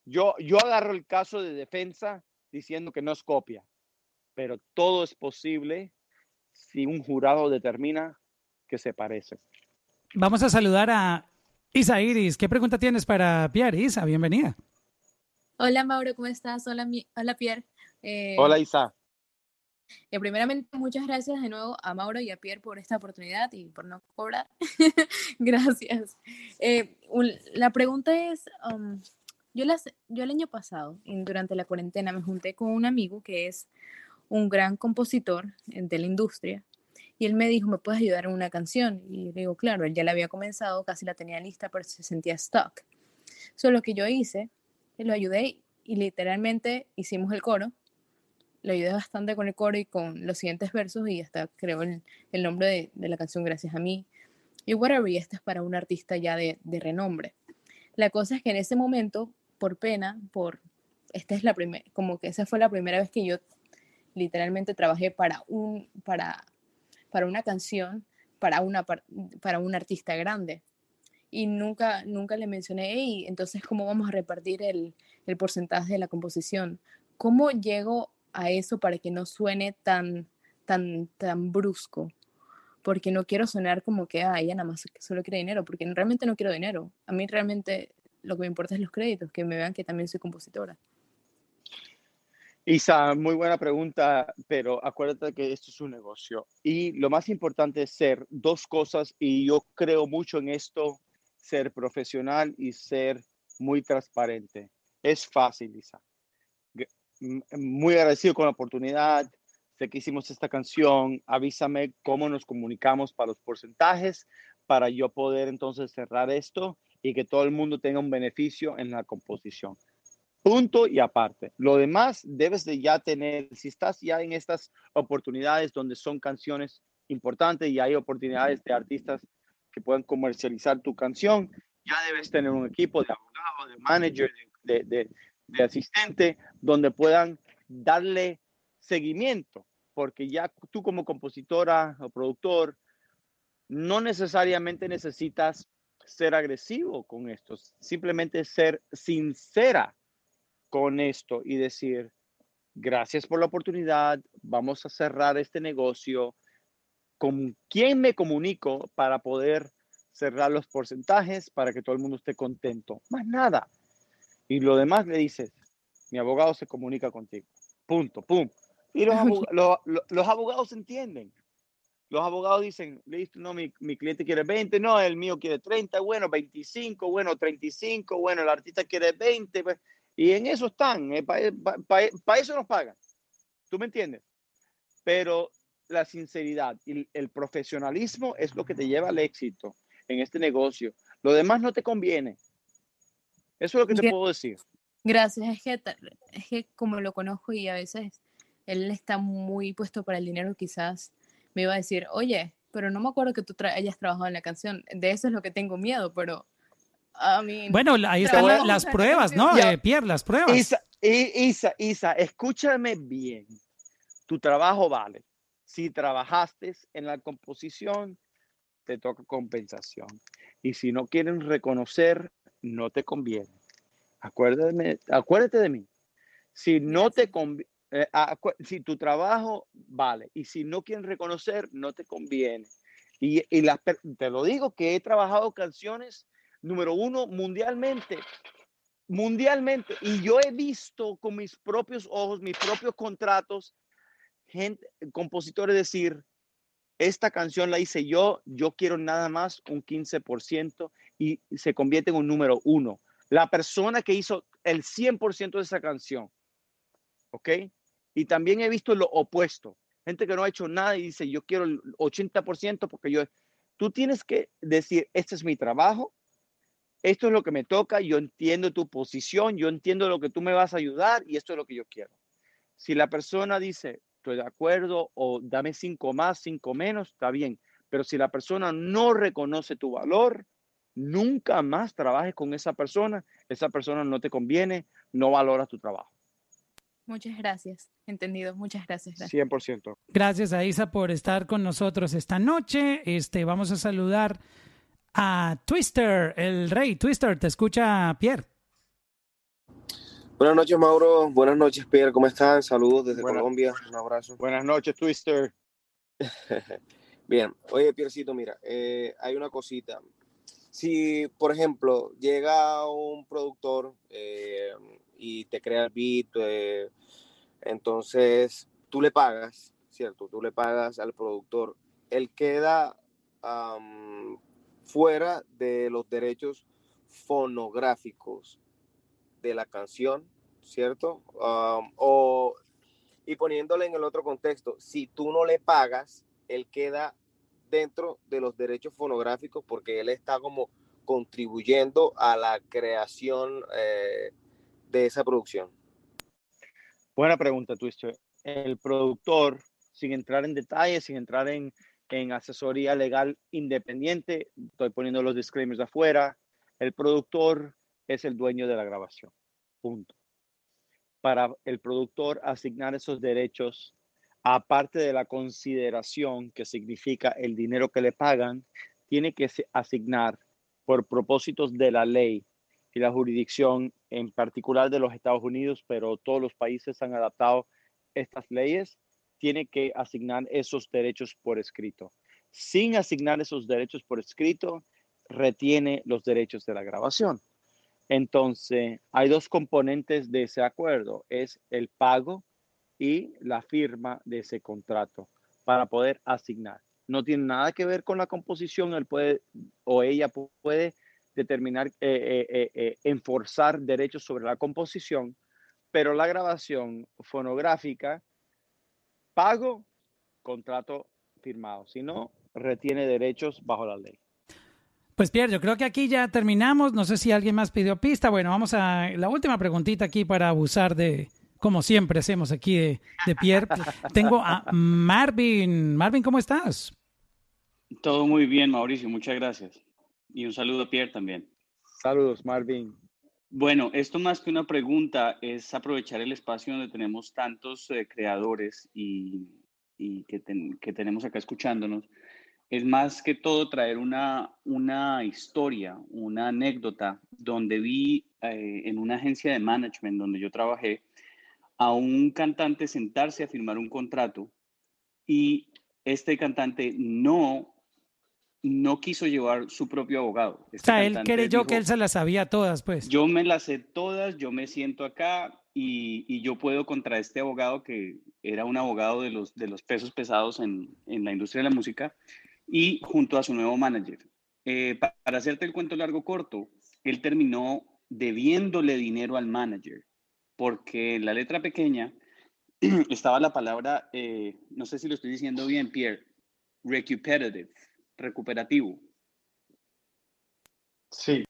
yo, yo agarro el caso de defensa diciendo que no es copia, pero todo es posible si un jurado determina que se parece. Vamos a saludar a Isa Iris. ¿Qué pregunta tienes para Pierre? Isa, bienvenida. Hola Mauro, ¿cómo estás? Hola, hola Pierre. Eh, Hola Isa. Eh, primeramente, muchas gracias de nuevo a Mauro y a Pierre por esta oportunidad y por no cobrar. <laughs> gracias. Eh, la pregunta es, um, yo, las, yo el año pasado, durante la cuarentena, me junté con un amigo que es un gran compositor de la industria y él me dijo, ¿me puedes ayudar en una canción? Y le digo, claro, él ya la había comenzado, casi la tenía lista, pero se sentía stuck. Solo que yo hice, lo ayudé y literalmente hicimos el coro le ayudé bastante con el coro y con los siguientes versos y hasta creo el, el nombre de, de, la canción Gracias a mí. Y whatever, y este es para un artista ya de, de renombre. La cosa es que en ese momento, por pena, por, esta es la primera, como que esa fue la primera vez que yo literalmente trabajé para un, para, para una canción, para una, para un artista grande. Y nunca, nunca le mencioné, y entonces, ¿cómo vamos a repartir el, el porcentaje de la composición? ¿Cómo llego a eso para que no suene tan, tan, tan brusco. Porque no quiero sonar como que, ah, ella nada más solo quiere dinero, porque realmente no quiero dinero. A mí realmente lo que me importa es los créditos, que me vean que también soy compositora. Isa, muy buena pregunta, pero acuérdate que esto es un negocio. Y lo más importante es ser dos cosas, y yo creo mucho en esto, ser profesional y ser muy transparente. Es fácil, Isa muy agradecido con la oportunidad. Sé que hicimos esta canción. Avísame cómo nos comunicamos para los porcentajes, para yo poder entonces cerrar esto y que todo el mundo tenga un beneficio en la composición. Punto y aparte. Lo demás debes de ya tener, si estás ya en estas oportunidades donde son canciones importantes y hay oportunidades de artistas que puedan comercializar tu canción, ya debes tener un equipo de abogados, de manager, de, de asistente donde puedan darle seguimiento, porque ya tú como compositora o productor no necesariamente necesitas ser agresivo con esto, simplemente ser sincera con esto y decir, gracias por la oportunidad, vamos a cerrar este negocio, con quién me comunico para poder cerrar los porcentajes para que todo el mundo esté contento. Más nada. Y lo demás le dices, mi abogado se comunica contigo. Punto, pum. Y los, <laughs> los, abogados entienden. Los abogados dicen, listo, no, mi, mi, cliente quiere 20, no, el mío quiere 30, bueno, 25, bueno, 35, bueno, el artista quiere 20, pues, y en eso están, eh, para eso nos pagan. ¿Tú me entiendes? Pero la sinceridad y el profesionalismo es lo que te lleva al éxito en este negocio. Lo demás no te conviene. Eso es lo que te puedo decir. Gracias, es que, es que como lo conozco y a veces él está muy puesto para el dinero, quizás me iba a decir, oye, pero no me acuerdo que tú hayas trabajado en la canción. De eso es lo que tengo miedo, pero Bueno, ahí están las pruebas, ¿no? Eh, Pierre, las pruebas. Isa, Isa, Isa, escúchame bien. Tu trabajo vale. Si trabajaste en la composición, te toca compensación. Y si no quieren reconocer no te conviene. Acuérdate, acuérdate de mí. Si no te conviene, eh, si tu trabajo vale y si no quieren reconocer, no te conviene. Y, y te lo digo que he trabajado canciones número uno mundialmente, mundialmente, y yo he visto con mis propios ojos, mis propios contratos, gente, compositores decir, esta canción la hice yo, yo quiero nada más un 15% y se convierte en un número uno. La persona que hizo el 100% de esa canción. ¿Ok? Y también he visto lo opuesto. Gente que no ha hecho nada y dice, yo quiero el 80% porque yo... Tú tienes que decir, este es mi trabajo, esto es lo que me toca, yo entiendo tu posición, yo entiendo lo que tú me vas a ayudar y esto es lo que yo quiero. Si la persona dice, estoy de acuerdo, o dame cinco más, cinco menos, está bien. Pero si la persona no reconoce tu valor, nunca más trabajes con esa persona. Esa persona no te conviene, no valora tu trabajo. Muchas gracias. Entendido. Muchas gracias. gracias. 100%. Gracias a Isa por estar con nosotros esta noche. Este, vamos a saludar a Twister, el rey. Twister, te escucha Pierre. Buenas noches, Mauro. Buenas noches, Pierre. ¿Cómo están? Saludos desde Colombia. Un abrazo. Buenas noches, Twister. <laughs> Bien. Oye, Piercito, mira, eh, hay una cosita. Si, por ejemplo, llega un productor eh, y te crea el beat, eh, entonces tú le pagas, ¿cierto? Tú le pagas al productor. Él queda fuera de los derechos fonográficos de la canción, ¿cierto? o, y poniéndole en el otro contexto, si tú no le pagas, él queda dentro de los derechos fonográficos porque él está como contribuyendo a la creación eh, de esa producción. Buena pregunta, Twister. El productor, sin entrar en detalles, sin entrar en, en asesoría legal independiente, estoy poniendo los disclaimers afuera, el productor es el dueño de la grabación. Punto. Para el productor asignar esos derechos, aparte de la consideración que significa el dinero que le pagan, tiene que asignar por propósitos de la ley y la jurisdicción, en particular de los Estados Unidos, pero todos los países han adaptado estas leyes, tiene que asignar esos derechos por escrito. Sin asignar esos derechos por escrito, retiene los derechos de la grabación. Entonces, hay dos componentes de ese acuerdo, es el pago y la firma de ese contrato para poder asignar. No tiene nada que ver con la composición, él puede o ella puede determinar, eh, eh, eh, enforzar derechos sobre la composición, pero la grabación fonográfica, pago, contrato firmado, si no, retiene derechos bajo la ley. Pues Pierre, yo creo que aquí ya terminamos. No sé si alguien más pidió pista. Bueno, vamos a la última preguntita aquí para abusar de, como siempre hacemos aquí de, de Pierre. <laughs> Tengo a Marvin. Marvin, ¿cómo estás? Todo muy bien, Mauricio. Muchas gracias. Y un saludo a Pierre también. Saludos, Marvin. Bueno, esto más que una pregunta es aprovechar el espacio donde tenemos tantos eh, creadores y, que tenemos acá escuchándonos. Es más que todo traer una, una historia, una anécdota, donde vi eh, en una agencia de management donde yo trabajé a un cantante sentarse a firmar un contrato y este cantante no, no quiso llevar su propio abogado. Este o sea, él creyó que él se las sabía todas, pues. Yo me las sé todas, yo me siento acá y, y, yo puedo contra este abogado que era un abogado de los, de los pesos pesados en, en la industria de la música y junto a su nuevo manager. Eh, para hacerte el cuento largo corto, él terminó debiéndole dinero al manager, porque en la letra pequeña <clears throat> estaba la palabra, eh, no sé si lo estoy diciendo bien, Pierre, recuperative, recuperativo. Sí.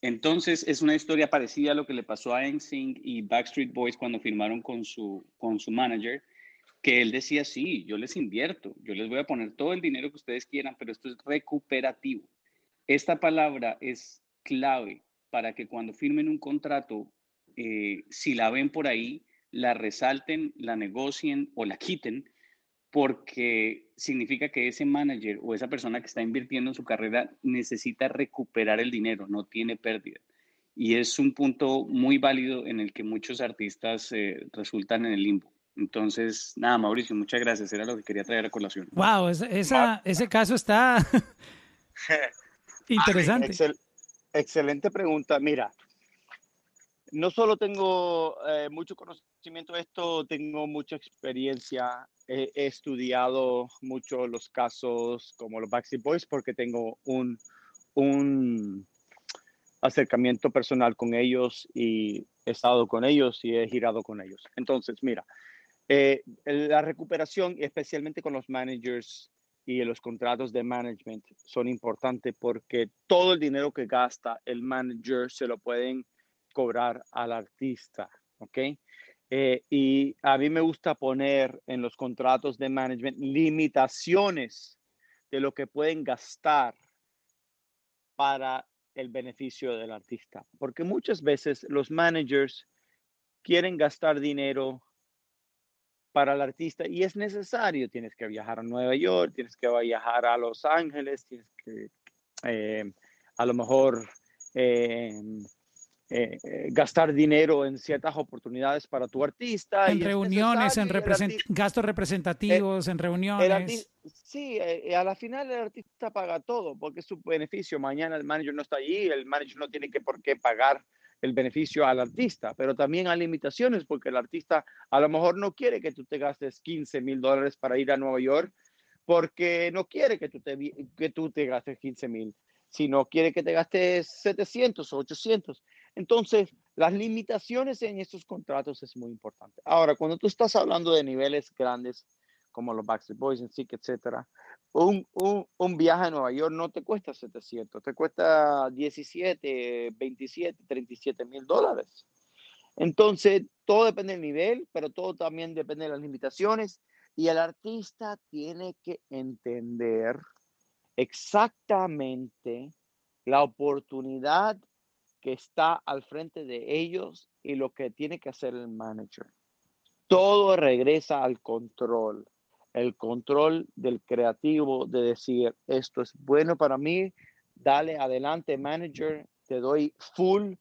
Entonces es una historia parecida a lo que le pasó a NSYNC y Backstreet Boys cuando firmaron con su, con su manager, que él decía, sí, yo les invierto, yo les voy a poner todo el dinero que ustedes quieran, pero esto es recuperativo. Esta palabra es clave para que cuando firmen un contrato, eh, si la ven por ahí, la resalten, la negocien o la quiten, porque significa que ese manager o esa persona que está invirtiendo en su carrera necesita recuperar el dinero, no tiene pérdida. Y es un punto muy válido en el que muchos artistas eh, resultan en el limbo. Entonces, nada, Mauricio, muchas gracias. Era lo que quería traer a colación. Wow, esa, ese caso está <laughs> interesante. excelente pregunta. Mira, no solo tengo eh, mucho conocimiento de esto, tengo mucha experiencia. He, estudiado mucho los casos como los Backstreet Boys porque tengo un, un acercamiento personal con ellos y he estado con ellos y he girado con ellos. Entonces, mira, eh, la recuperación, especialmente con los managers y los contratos de management, son importantes porque todo el dinero que gasta el manager se lo pueden cobrar al artista, ¿ok? Eh, y a mí me gusta poner en los contratos de management limitaciones de lo que pueden gastar para el beneficio del artista. Porque muchas veces los managers quieren gastar dinero para el artista y es necesario. Tienes que viajar a Nueva York, tienes que viajar a Los Ángeles, tienes que eh, a lo mejor eh, eh, gastar dinero en ciertas oportunidades para tu artista. En reuniones, en gastos representativos, en reuniones. sí, a la final el artista paga todo porque es su beneficio. Mañana el manager no está allí, el manager no tiene que por qué pagar el beneficio al artista, pero también hay limitaciones porque el artista a lo mejor no quiere que tú te gastes 15 mil dólares para ir a Nueva York porque no quiere que tú te, que tú te gastes 15 mil, sino quiere que te gastes 700 o 800. Entonces, las limitaciones en estos contratos es muy importante. Ahora, cuando tú estás hablando de niveles grandes, como los Backstreet Boys, en etcétera, un, un, un, viaje a Nueva York no te cuesta 700, te cuesta 17, 27, 37 mil dólares. Entonces, todo depende del nivel, pero todo también depende de las limitaciones. Y el artista tiene que entender exactamente la oportunidad que está al frente de ellos y lo que tiene que hacer el manager. Todo regresa al control el control del creativo de decir, esto es bueno para mí, dale adelante manager, te doy full,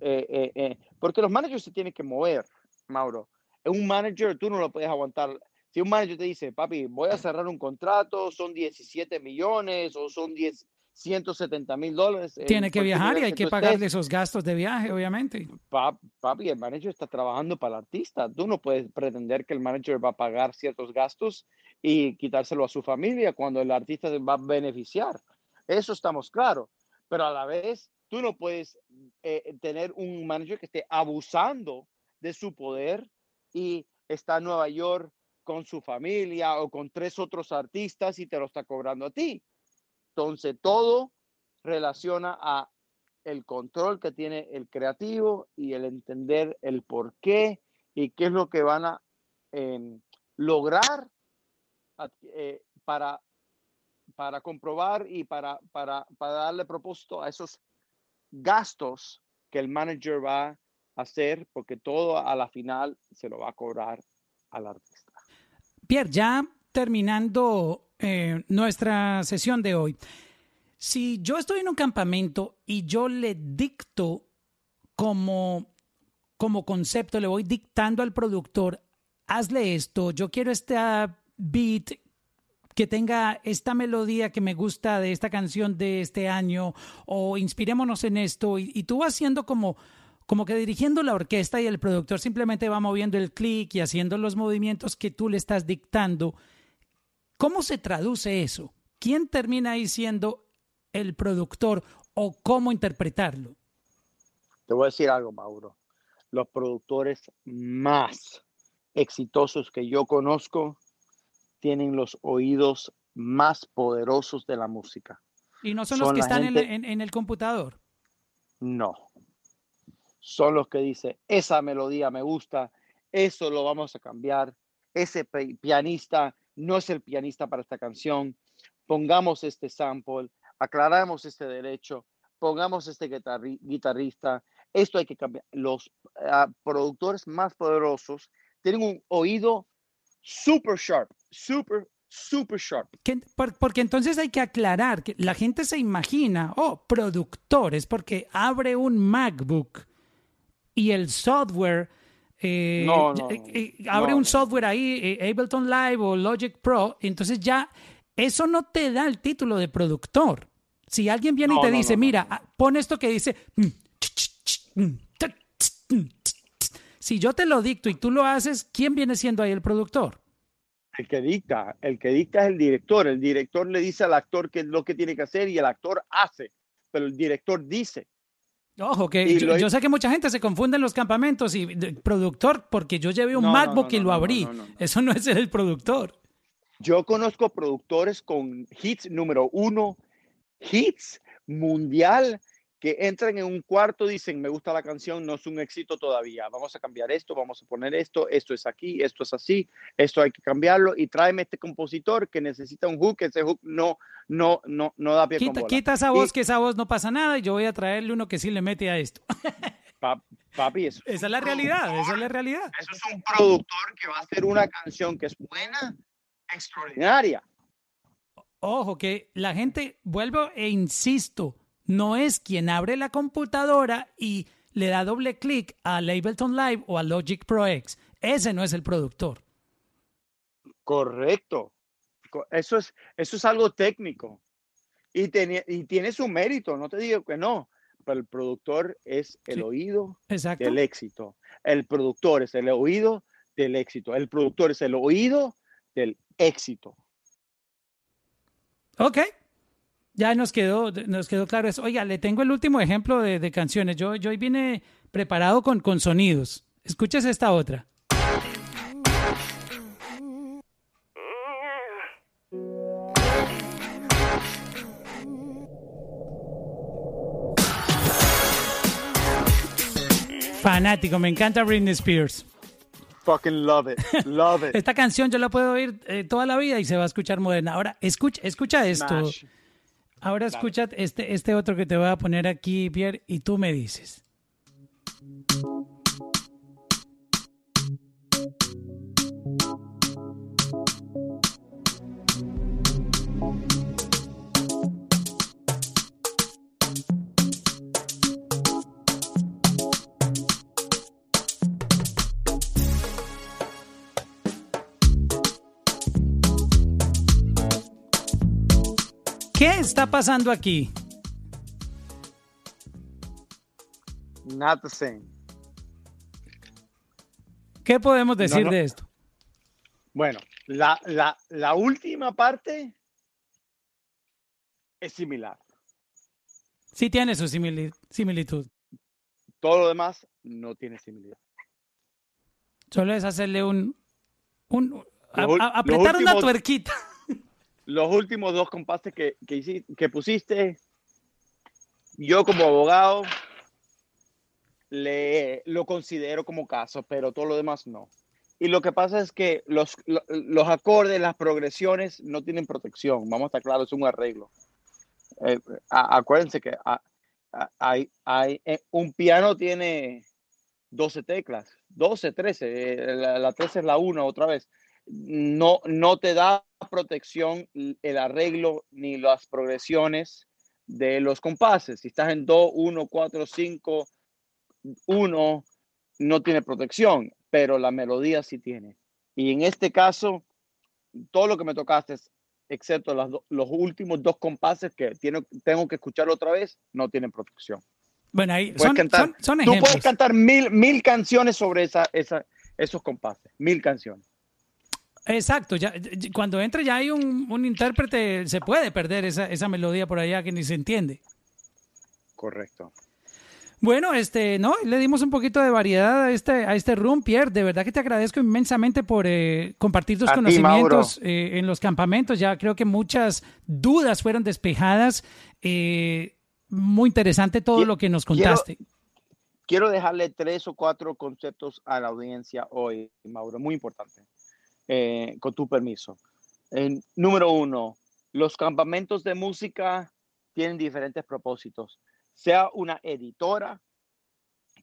eh, eh, eh, porque los managers se tienen que mover, Mauro. Un manager tú no lo puedes aguantar. Si un manager te dice, papi, voy a cerrar un contrato, son 17 millones o son 10, 170 mil dólares. Tiene que viajar y hay que pagarle esos gastos de viaje, obviamente. Papi, el manager está trabajando para el artista. Tú no puedes pretender que el manager va a pagar ciertos gastos y quitárselo a su familia cuando el artista se va a beneficiar. Eso estamos claros. Pero a la vez, tú no puedes eh, tener un manager que esté abusando de su poder y está en Nueva York con su familia o con tres otros artistas y te lo está cobrando a ti. Entonces, todo relaciona a el control que tiene el creativo y el entender el por qué y qué es lo que van a em, lograr eh, para, para comprobar y para, para, para darle propósito a esos gastos que el manager va a hacer, porque todo a la final se lo va a cobrar al artista. Pierre, ya terminando eh, nuestra sesión de hoy. Si yo estoy en un campamento y yo le dicto como, como concepto, le voy dictando al productor, hazle esto, yo quiero este beat que tenga esta melodía que me gusta de esta canción de este año o inspirémonos en esto y, tú vas haciendo como como que dirigiendo la orquesta y el productor simplemente va moviendo el clic y haciendo los movimientos que tú le estás dictando ¿Cómo se traduce eso? ¿Quién termina ahí siendo el productor o cómo interpretarlo? Te voy a decir algo, Mauro. Los productores más exitosos que yo conozco tienen los oídos más poderosos de la música. ¿Y no son, los que están en, el computador? No. Son los que dicen, esa melodía me gusta, eso lo vamos a cambiar, ese pianista no es el pianista para esta canción, pongamos este sample, aclaramos este derecho, pongamos este guitarrista, esto hay que cambiar. Los ah, productores más poderosos tienen un oído super sharp, super, super sharp. porque entonces hay que aclarar que la gente se imagina, oh, productores, porque abre un MacBook y el software eh, eh, eh, abre un software ahí, Ableton Live o Logic Pro, entonces ya eso no te da el título de productor. Si alguien viene y te dice, mira, ah, pon esto que dice, si yo te lo dicto y tú lo haces, ¿quién viene siendo ahí el productor? El que dicta, el que dicta es el director. El director le dice al actor qué es lo que tiene que hacer y el actor hace, pero el director dice. Ojo, que yo, sé que mucha gente se confunde en los campamentos y productor, porque yo llevé un MacBook y lo abrí. Eso no es el productor. Yo conozco productores con hits número uno, hits mundial, que entran en un cuarto, dicen, me gusta la canción, no es un éxito todavía, vamos a cambiar esto, vamos a poner esto, esto es aquí, esto es así, esto hay que cambiarlo y tráeme este compositor que necesita un hook, ese hook no, no, no, no da pie quita, con bola. Quita esa voz, que esa voz no pasa nada y yo voy a traerle uno que sí le mete a esto. <laughs> papi, eso. Esa es la realidad, esa es la realidad. Eso es un productor que va a hacer una canción que es buena, extraordinaria. Ojo, que la gente, vuelvo e insisto, no es quien abre la computadora y le da doble clic a Ableton Live o a Logic Pro X. Ese no es el productor. Correcto. Eso es, eso es algo técnico. Y, y tiene su mérito, no te digo que no, pero el productor es el oído del éxito. El productor es el oído del éxito. El productor es el oído del éxito. Ok, ya nos quedó, nos quedó claro eso. Oiga, le tengo el último ejemplo de, canciones. Yo, yo hoy vine preparado con, con sonidos. Escuches esta otra. Fanático, me encanta Britney Spears. Fucking love it, love it. <laughs> Esta canción yo la puedo oír eh, toda la vida y se va a escuchar moderna. Ahora, escucha, escucha esto. Ahora escucha este, este otro que te voy a poner aquí, Pierre, y tú me dices. ¿Qué está pasando aquí? Not the same. ¿Qué podemos decir de esto? Bueno, la, la, la última parte es similar. Sí tiene su similitud. Todo lo demás no tiene similitud. Solo es hacerle un... un apretar una tuerquita los últimos dos compases que, que, pusiste, yo como abogado le, lo considero como caso, pero todo lo demás no. Y lo que pasa es que los, los acordes, las progresiones no tienen protección. Vamos a estar claros, es un arreglo. Eh, acuérdense que hay, hay, eh, un piano tiene 12 teclas, 12, 13, eh, la, la 13 es la 1 otra vez no, no te da protección el arreglo ni las progresiones de los compases. Si estás en 2, 1, 4, 5, 1, no tiene protección, pero la melodía sí tiene. Y en este caso, todo lo que me tocaste, excepto los últimos dos compases que tengo que escuchar otra vez, no tienen protección. Bueno, ahí son, son, Tú puedes cantar mil, mil canciones sobre esa, esa, esos compases, mil canciones. Exacto, ya, cuando entra ya hay un, un intérprete, se puede perder esa, esa, melodía por allá que ni se entiende. Correcto. Bueno, este, no, le dimos un poquito de variedad a este, a este room, Pierre. De verdad que te agradezco inmensamente por eh, compartir tus conocimientos eh, en los campamentos. Ya creo que muchas dudas fueron despejadas. Eh, muy interesante todo lo que nos contaste. Quiero, quiero dejarle tres o cuatro conceptos a la audiencia hoy, Mauro, muy importante. Eh, con tu permiso. número uno, los campamentos de música tienen diferentes propósitos. Sea una editora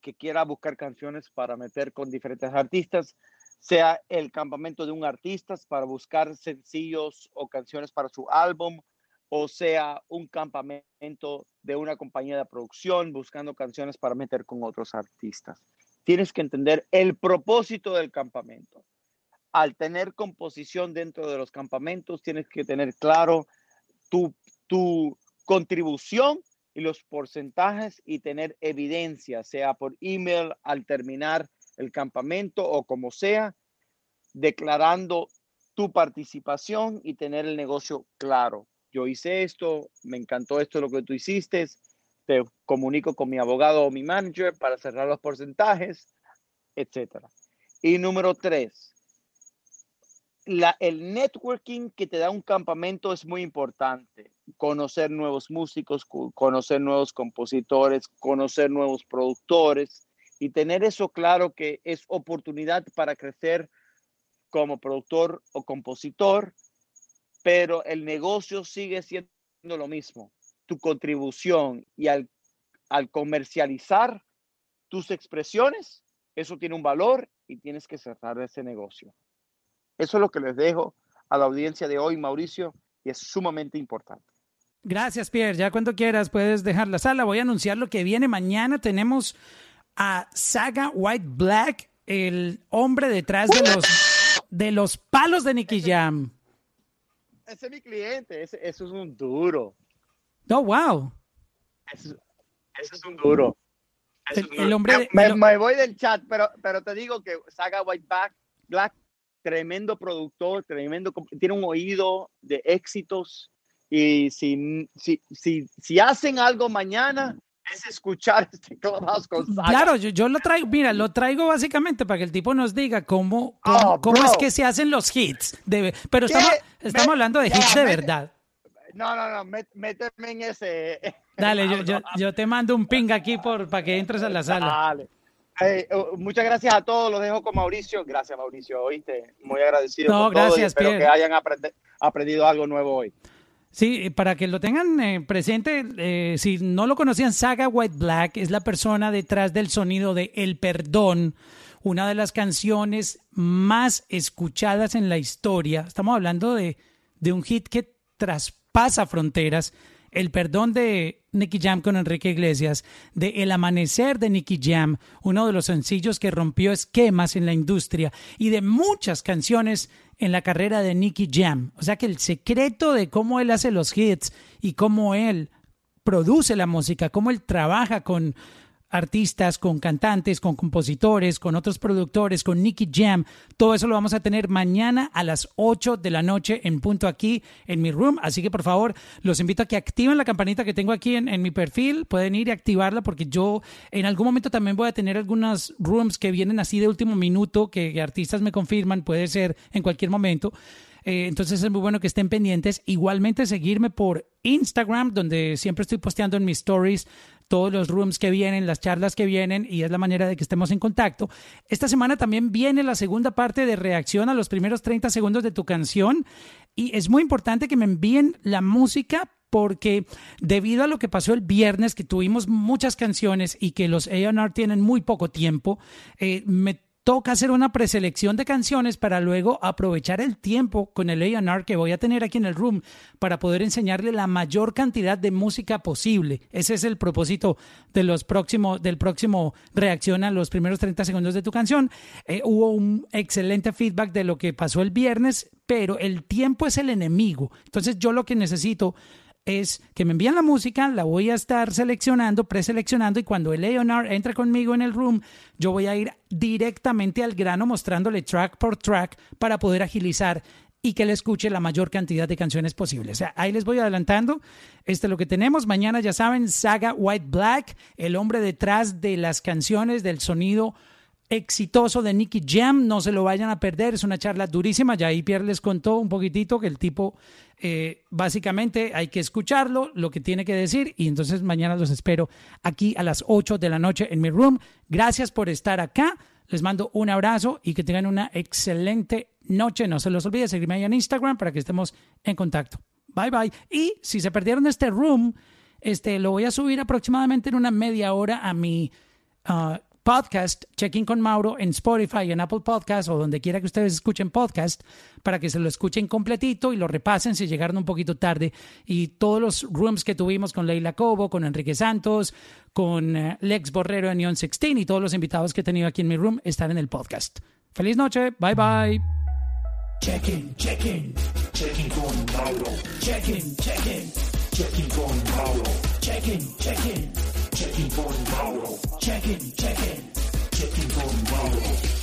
que quiera buscar canciones para meter con diferentes artistas, sea el campamento de un artista para buscar sencillos o canciones para su álbum, o sea un campamento de una compañía de producción buscando canciones para meter con otros artistas. Tienes que entender el propósito del campamento al tener composición dentro de los campamentos, tienes que tener claro tu, tu contribución y los porcentajes y tener evidencia, sea por email al terminar el campamento o como sea, declarando tu participación y tener el negocio claro. Yo hice esto, me encantó esto lo que tú hiciste, te comunico con mi abogado o mi manager para cerrar los porcentajes, etc. Y número tres, el networking que te da un campamento es muy importante. Conocer nuevos músicos, conocer nuevos compositores, conocer nuevos productores y tener eso claro que es oportunidad para crecer como productor o compositor, pero el negocio sigue siendo lo mismo. Tu contribución y al, al comercializar tus expresiones, eso tiene un valor y tienes que cerrar ese negocio. Eso es lo que les dejo a la audiencia de hoy, Mauricio, y es sumamente importante. Gracias, Pierre. Ya cuando quieras puedes dejar la sala. Voy a anunciar lo que viene. Mañana tenemos a Saga White Black, el hombre detrás de los, de los palos de Nicky Jam. Ese es mi cliente, ese, eso es un duro. Oh, wow. Ese, es un duro. El, hombre. Me, voy del chat, pero, pero te digo que Saga White Black tremendo productor, tremendo, tiene un oído de éxitos y si, si, si, si hacen algo mañana es escuchar <laughs> este Clubhouse con Claro, yo, yo, lo traigo, mira, lo traigo básicamente para que el tipo nos diga cómo, cómo, oh, es que se hacen los hits. De, pero estamos, estamos hablando de hits de verdad. No, no, no, méteme en ese. <laughs> Dale, yo, yo, yo, te mando un ping aquí por, para que entres a la sala. Dale. Oh, muchas gracias a todos, los dejo con Mauricio. Gracias, Mauricio, oíste. Muy agradecido. No, gracias, espero que hayan aprendido algo nuevo hoy. Sí, para que lo tengan eh, presente, eh, si no lo conocían, Saga White Black es la persona detrás del sonido de El Perdón, una de las canciones más escuchadas en la historia. Estamos hablando de, de un hit que traspasa fronteras el perdón de Nicky Jam con Enrique Iglesias, de El Amanecer de Nicky Jam, uno de los sencillos que rompió esquemas en la industria, y de muchas canciones en la carrera de Nicky Jam. O sea que el secreto de cómo él hace los hits y cómo él produce la música, cómo él trabaja con artistas, con cantantes, con compositores, con otros productores, con Nicky Jam. Todo eso lo vamos a tener mañana a las 8 de la noche en punto aquí en mi room. Así que por favor, los invito a que activen la campanita que tengo aquí en, mi perfil. Pueden ir y activarla porque yo en algún momento también voy a tener algunas rooms que vienen así de último minuto, que artistas me confirman, puede ser en cualquier momento. Eh, entonces es muy bueno que estén pendientes. Igualmente seguirme por Instagram, donde siempre estoy posteando en mis stories todos los rooms que vienen, las charlas que vienen, y es la manera de que estemos en contacto. Esta semana también viene la segunda parte de reacción a los primeros 30 segundos de tu canción. Y es muy importante que me envíen la música porque debido a lo que pasó el viernes, que tuvimos muchas canciones y que los A&R tienen muy poco tiempo, eh, me toca hacer una preselección de canciones para luego aprovechar el tiempo con el A&R que voy a tener aquí en el room para poder enseñarle la mayor cantidad de música posible. Ese es el propósito de los próximos, del próximo reacción a los primeros 30 segundos de tu canción. Eh, hubo un excelente feedback de lo que pasó el viernes, pero el tiempo es el enemigo. Entonces yo lo que necesito es que me envían la música, la voy a estar seleccionando, preseleccionando y cuando el Leonard entre conmigo en el room, yo voy a ir directamente al grano mostrándole track por track para poder agilizar y que le escuche la mayor cantidad de canciones posible. O sea, ahí les voy adelantando. Este es lo que tenemos. Mañana ya saben, Saga White Black, el hombre detrás de las canciones, del sonido exitoso de Nicky Jam. No se lo vayan a perder. Es una charla durísima. Ya ahí Pierre les contó un poquitito que el tipo eh, básicamente hay que escucharlo, lo que tiene que decir. Y entonces mañana los espero aquí a las 8 de la noche en mi room. Gracias por estar acá. Les mando un abrazo y que tengan una excelente noche. No se los olvide seguirme ahí en Instagram para que estemos en contacto. Bye bye. Y si se perdieron este room, este lo voy a subir aproximadamente en una media hora a mi uh, podcast, Check-in con Mauro en Spotify, en Apple Podcast o donde quiera que ustedes escuchen podcast, para que se lo escuchen completito y lo repasen si llegaron un poquito tarde. Y todos los rooms que tuvimos con Leila Cobo, con Enrique Santos, con eh, Lex Borrero en Neon 16 y todos los invitados que he tenido aquí en mi room están en el podcast. Feliz noche, bye bye. Check-in, check-in, check-in con Mauro. Check-in, check-in. Check-in, check-in. Checking for Mauro. Checking, checking, checking for.